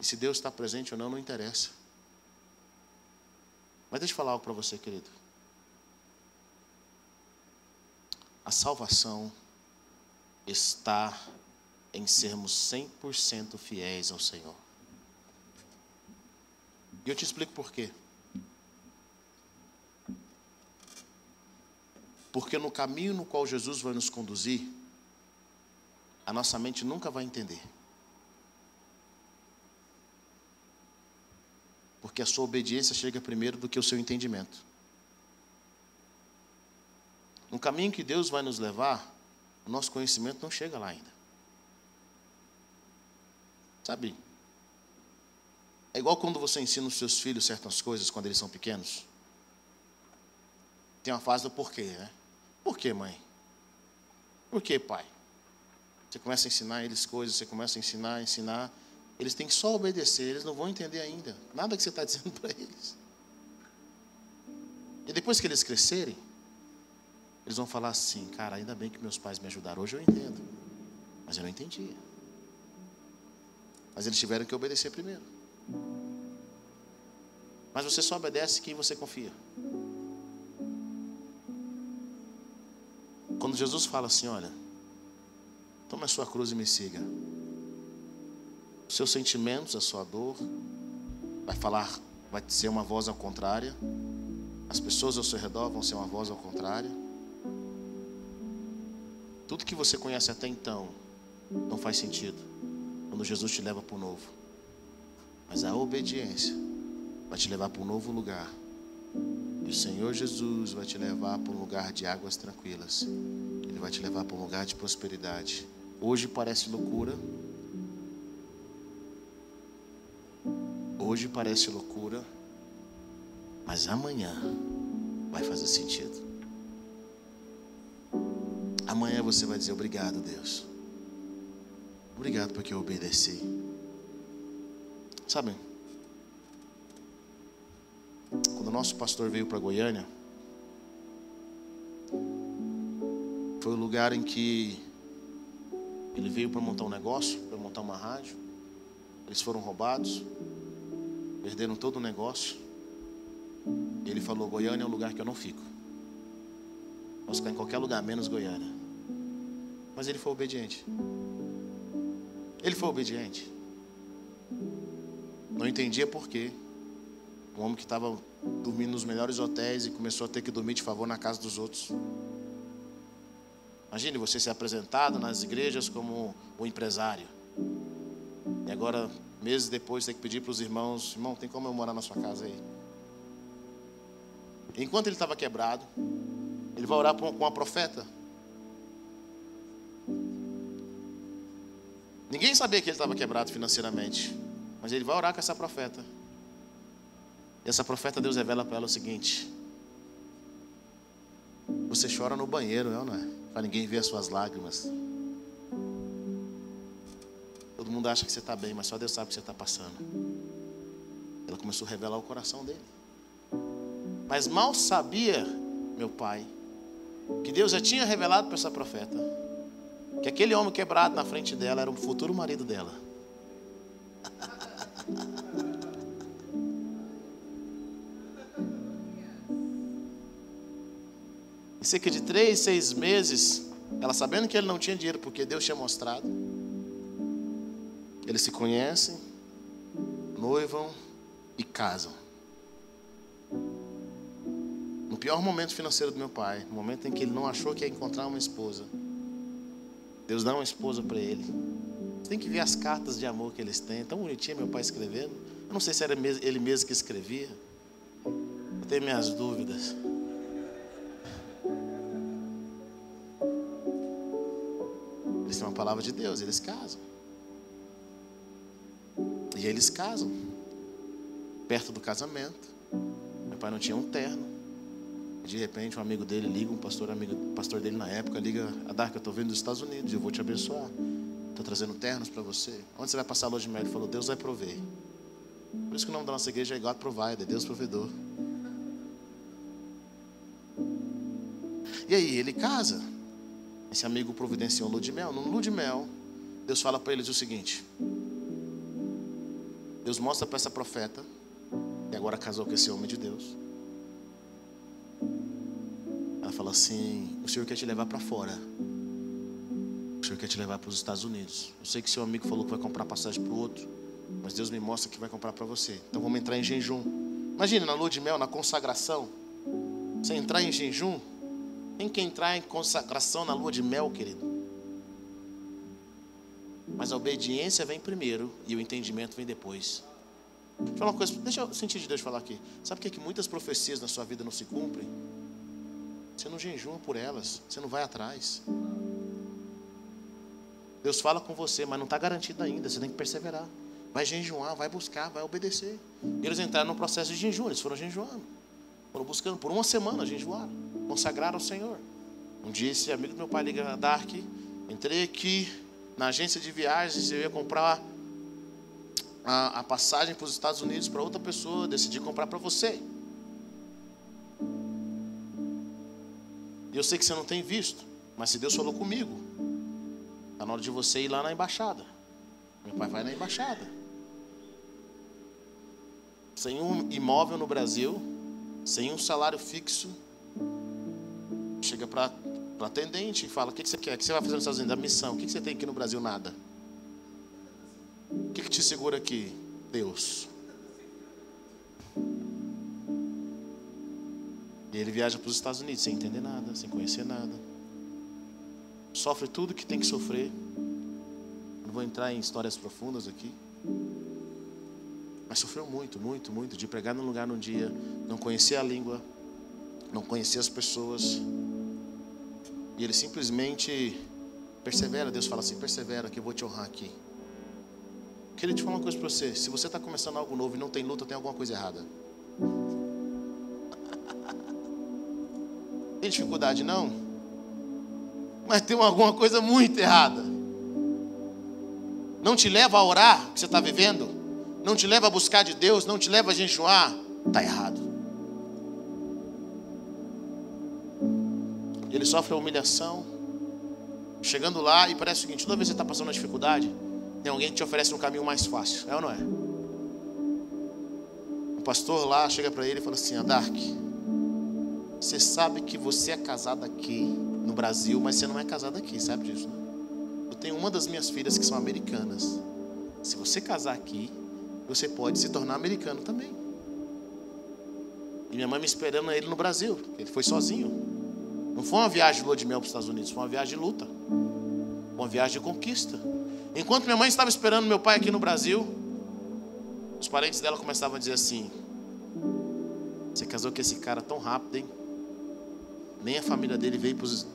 E se Deus está presente ou não, não interessa. Mas deixa eu falar algo para você, querido. A salvação está em sermos 100% fiéis ao Senhor. E eu te explico por quê. Porque no caminho no qual Jesus vai nos conduzir, a nossa mente nunca vai entender. Porque a sua obediência chega primeiro do que o seu entendimento. No caminho que Deus vai nos levar, o nosso conhecimento não chega lá ainda. Sabe? É igual quando você ensina os seus filhos certas coisas quando eles são pequenos. Tem uma fase do porquê, né? Por que, mãe? Por que, pai? Você começa a ensinar eles coisas, você começa a ensinar, ensinar. Eles têm que só obedecer, eles não vão entender ainda. Nada que você está dizendo para eles. E depois que eles crescerem, eles vão falar assim, cara, ainda bem que meus pais me ajudaram. Hoje eu entendo. Mas eu não entendia. Mas eles tiveram que obedecer primeiro. Mas você só obedece quem você confia. Quando Jesus fala assim, olha, tome a sua cruz e me siga. Os seus sentimentos, a sua dor, vai falar, vai ser uma voz ao contrário. As pessoas ao seu redor vão ser uma voz ao contrário. Tudo que você conhece até então não faz sentido quando Jesus te leva para o novo. Mas a obediência vai te levar para um novo lugar. O Senhor Jesus vai te levar para um lugar de águas tranquilas. Ele vai te levar para um lugar de prosperidade. Hoje parece loucura. Hoje parece loucura. Mas amanhã vai fazer sentido. Amanhã você vai dizer obrigado, Deus. Obrigado porque eu obedeci. Sabe? Nosso pastor veio para Goiânia, foi o lugar em que ele veio para montar um negócio, para montar uma rádio. Eles foram roubados, perderam todo o negócio. Ele falou: Goiânia é um lugar que eu não fico. Posso ficar em qualquer lugar, menos Goiânia. Mas ele foi obediente. Ele foi obediente. Não entendia por quê. Um homem que estava dormindo nos melhores hotéis e começou a ter que dormir de favor na casa dos outros. Imagine você ser apresentado nas igrejas como o empresário. E agora, meses depois, ter que pedir para os irmãos: irmão, tem como eu morar na sua casa aí? Enquanto ele estava quebrado, ele vai orar com uma profeta. Ninguém sabia que ele estava quebrado financeiramente. Mas ele vai orar com essa profeta. Essa profeta, Deus revela para ela o seguinte: Você chora no banheiro, não é? Para ninguém ver as suas lágrimas. Todo mundo acha que você está bem, mas só Deus sabe o que você está passando. Ela começou a revelar o coração dele. Mas mal sabia, meu pai, que Deus já tinha revelado para essa profeta que aquele homem quebrado na frente dela era o futuro marido dela. E cerca de três, seis meses, ela sabendo que ele não tinha dinheiro, porque Deus tinha mostrado, eles se conhecem, noivam e casam. No pior momento financeiro do meu pai, no momento em que ele não achou que ia encontrar uma esposa, Deus dá uma esposa para ele. Você tem que ver as cartas de amor que eles têm. Tão bonitinho meu pai escrevendo. Eu não sei se era ele mesmo que escrevia. Eu tenho minhas dúvidas. Palavra de Deus, eles casam. E eles casam. Perto do casamento. Meu pai não tinha um terno. De repente, um amigo dele liga, um pastor amigo, pastor dele na época, liga, Adarca, eu estou vindo dos Estados Unidos, eu vou te abençoar. Estou trazendo ternos para você. Onde você vai passar a lua de mel? Ele falou, Deus vai prover. Por isso que o nome da nossa igreja é God Provider, Deus provedor. E aí, ele casa. Esse amigo providenciou um mel. No lua de mel, Deus fala para eles o seguinte. Deus mostra para essa profeta, que agora casou com esse homem de Deus ela fala assim: O Senhor quer te levar para fora. O Senhor quer te levar para os Estados Unidos. Eu sei que seu amigo falou que vai comprar passagem para o outro, mas Deus me mostra que vai comprar para você. Então vamos entrar em jejum. Imagina na lua de mel, na consagração. Você entrar em jejum. Quem quer entrar em consagração na lua de mel, querido? Mas a obediência vem primeiro e o entendimento vem depois. Deixa eu falar uma coisa, deixa eu sentir de Deus falar aqui. Sabe por que, que muitas profecias na sua vida não se cumprem? Você não jejuma por elas, você não vai atrás. Deus fala com você, mas não está garantido ainda, você tem que perseverar. Vai jejuar, vai buscar, vai obedecer. Eles entraram no processo de jejum, eles foram jejuando. Foram buscando por uma semana jejuar, consagrar ao Senhor. Um dia esse amigo do meu pai liga Dark, entrei aqui na agência de viagens, eu ia comprar a, a passagem para os Estados Unidos para outra pessoa, decidi comprar para você. E eu sei que você não tem visto, mas se Deus falou comigo, está na hora de você ir lá na embaixada. Meu pai vai na embaixada. Sem um imóvel no Brasil, sem um salário fixo, chega para o atendente e fala: O que, que você quer? O que você vai fazer nos Estados Unidos? A missão. O que, que você tem aqui no Brasil? Nada. O que, que te segura aqui? Deus. E ele viaja para os Estados Unidos sem entender nada, sem conhecer nada. Sofre tudo que tem que sofrer. Não vou entrar em histórias profundas aqui. Mas sofreu muito, muito, muito de pregar num lugar num dia, não conhecer a língua, não conhecer as pessoas. E ele simplesmente persevera. Deus fala assim: persevera, que eu vou te honrar aqui. Queria te falar uma coisa para você: se você está começando algo novo e não tem luta, tem alguma coisa errada. Tem dificuldade não? Mas tem alguma coisa muito errada. Não te leva a orar que você está vivendo? Não te leva a buscar de Deus? Não te leva a jejuar? Está errado. Ele sofre a humilhação. Chegando lá e parece o seguinte: toda vez que você está passando uma dificuldade, tem alguém que te oferece um caminho mais fácil. É ou não é? O pastor lá chega para ele e fala assim: Adark, você sabe que você é casado aqui no Brasil, mas você não é casado aqui, sabe disso? Né? Eu tenho uma das minhas filhas que são americanas. Se você casar aqui, você pode se tornar americano também. E minha mãe me esperando ele no Brasil, ele foi sozinho. Não foi uma viagem de lua de mel para os Estados Unidos, foi uma viagem de luta, uma viagem de conquista. Enquanto minha mãe estava esperando meu pai aqui no Brasil, os parentes dela começavam a dizer assim: Você casou com esse cara tão rápido, hein? Nem a família dele veio dos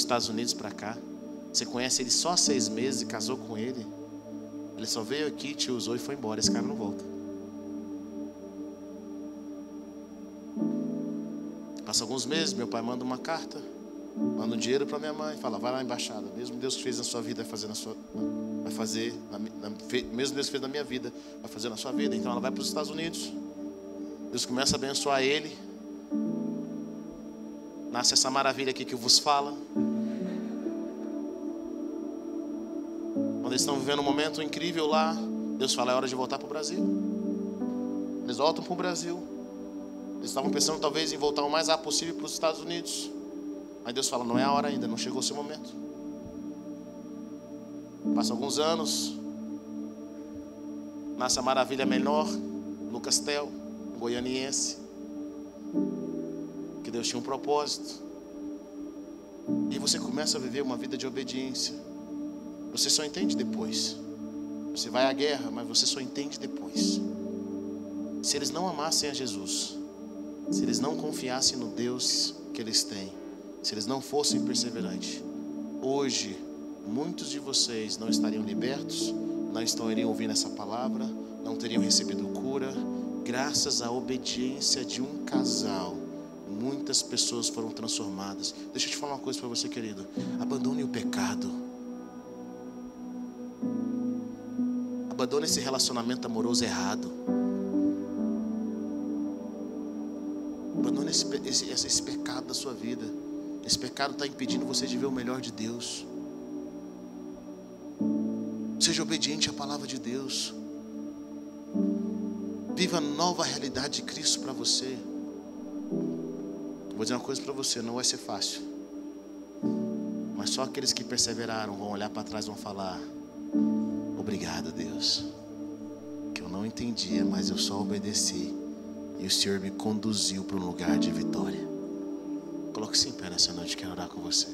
Estados Unidos para cá. Você conhece ele só há seis meses e casou com ele. Ele só veio aqui, te usou e foi embora. Esse cara não volta. Passa alguns meses, meu pai manda uma carta, manda um dinheiro para minha mãe, fala, vai lá na embaixada. Mesmo Deus que fez na sua vida, vai fazer na sua, vai fazer, na, na, mesmo Deus que fez na minha vida, vai fazer na sua vida. Então ela vai para os Estados Unidos. Deus começa a abençoar ele nasce essa maravilha aqui que vos fala. Quando eles estão vivendo um momento incrível lá, Deus fala: é hora de voltar para o Brasil. Eles voltam para o Brasil. Eles estavam pensando talvez em voltar o mais rápido possível para os Estados Unidos. Mas Deus fala: não é a hora ainda, não chegou o seu momento. Passa alguns anos, nasce a maravilha menor, Lucas Tel, goianiense que Deus tinha um propósito. E você começa a viver uma vida de obediência. Você só entende depois. Você vai à guerra, mas você só entende depois. Se eles não amassem a Jesus, se eles não confiassem no Deus que eles têm, se eles não fossem perseverantes, hoje muitos de vocês não estariam libertos, não estariam ouvindo essa palavra, não teriam recebido cura, graças à obediência de um casal muitas pessoas foram transformadas. Deixa eu te falar uma coisa para você, querido. Abandone o pecado. Abandone esse relacionamento amoroso errado. Abandone esse, esse, esse pecado da sua vida. Esse pecado está impedindo você de ver o melhor de Deus. Seja obediente à palavra de Deus. Viva a nova realidade de Cristo para você. Vou dizer uma coisa para você, não vai ser fácil. Mas só aqueles que perseveraram vão olhar para trás e vão falar: Obrigado, Deus. Que eu não entendia, mas eu só obedeci. E o Senhor me conduziu para um lugar de vitória. Coloque-se em pé nessa noite, quero orar com você.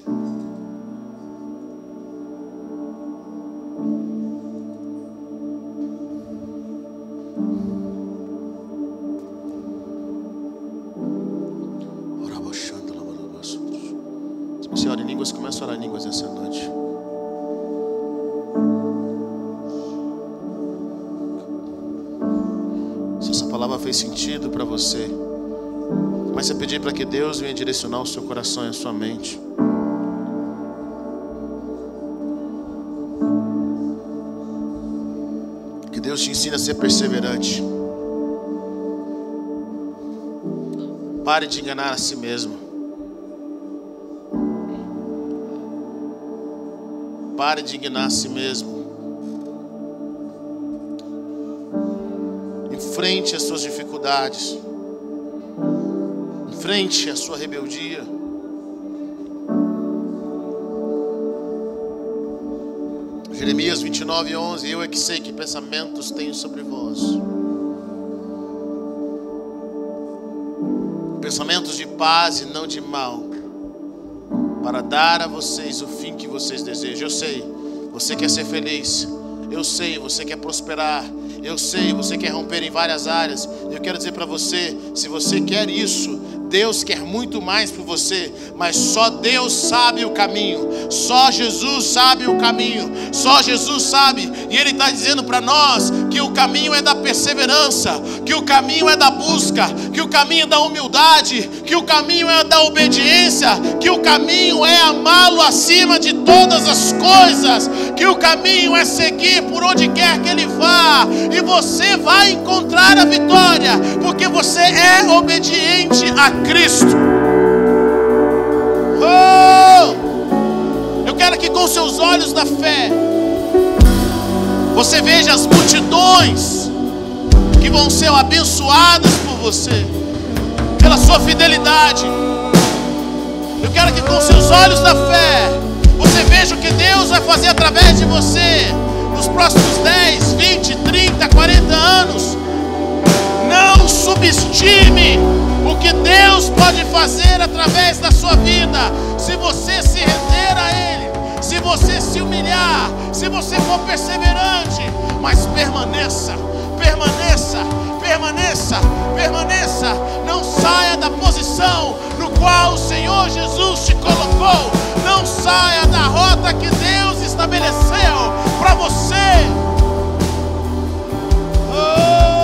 A pedir para que Deus venha direcionar o seu coração e a sua mente. Que Deus te ensine a ser perseverante. Pare de enganar a si mesmo. Pare de enganar a si mesmo. Enfrente as suas dificuldades. Enfrente a sua rebeldia. Jeremias 29, 11. Eu é que sei que pensamentos tenho sobre vós. Pensamentos de paz e não de mal, para dar a vocês o fim que vocês desejam. Eu sei, você quer ser feliz. Eu sei, você quer prosperar. Eu sei, você quer romper em várias áreas. Eu quero dizer para você, se você quer isso, Deus quer muito mais por você, mas só Deus sabe o caminho, só Jesus sabe o caminho, só Jesus sabe, e Ele está dizendo para nós que o caminho é da perseverança, que o caminho é da busca, que o caminho é da humildade, que o caminho é da obediência, que o caminho é amá-lo acima de todas as coisas, que o caminho é seguir por onde quer que Ele vá, e você vai encontrar a vitória, porque você é obediente a Cristo. Oh! Eu quero que com seus olhos da fé você veja as multidões que vão ser abençoadas por você, pela sua fidelidade. Eu quero que com seus olhos da fé você veja o que Deus vai fazer através de você nos próximos 10, 20, 30, 40 anos. Não subestime o que Deus pode fazer através da sua vida, se você se render a Ele, se você se humilhar, se você for perseverante, mas permaneça, permaneça, permaneça, permaneça, não saia da posição no qual o Senhor Jesus te colocou, não saia da rota que Deus estabeleceu para você. Oh!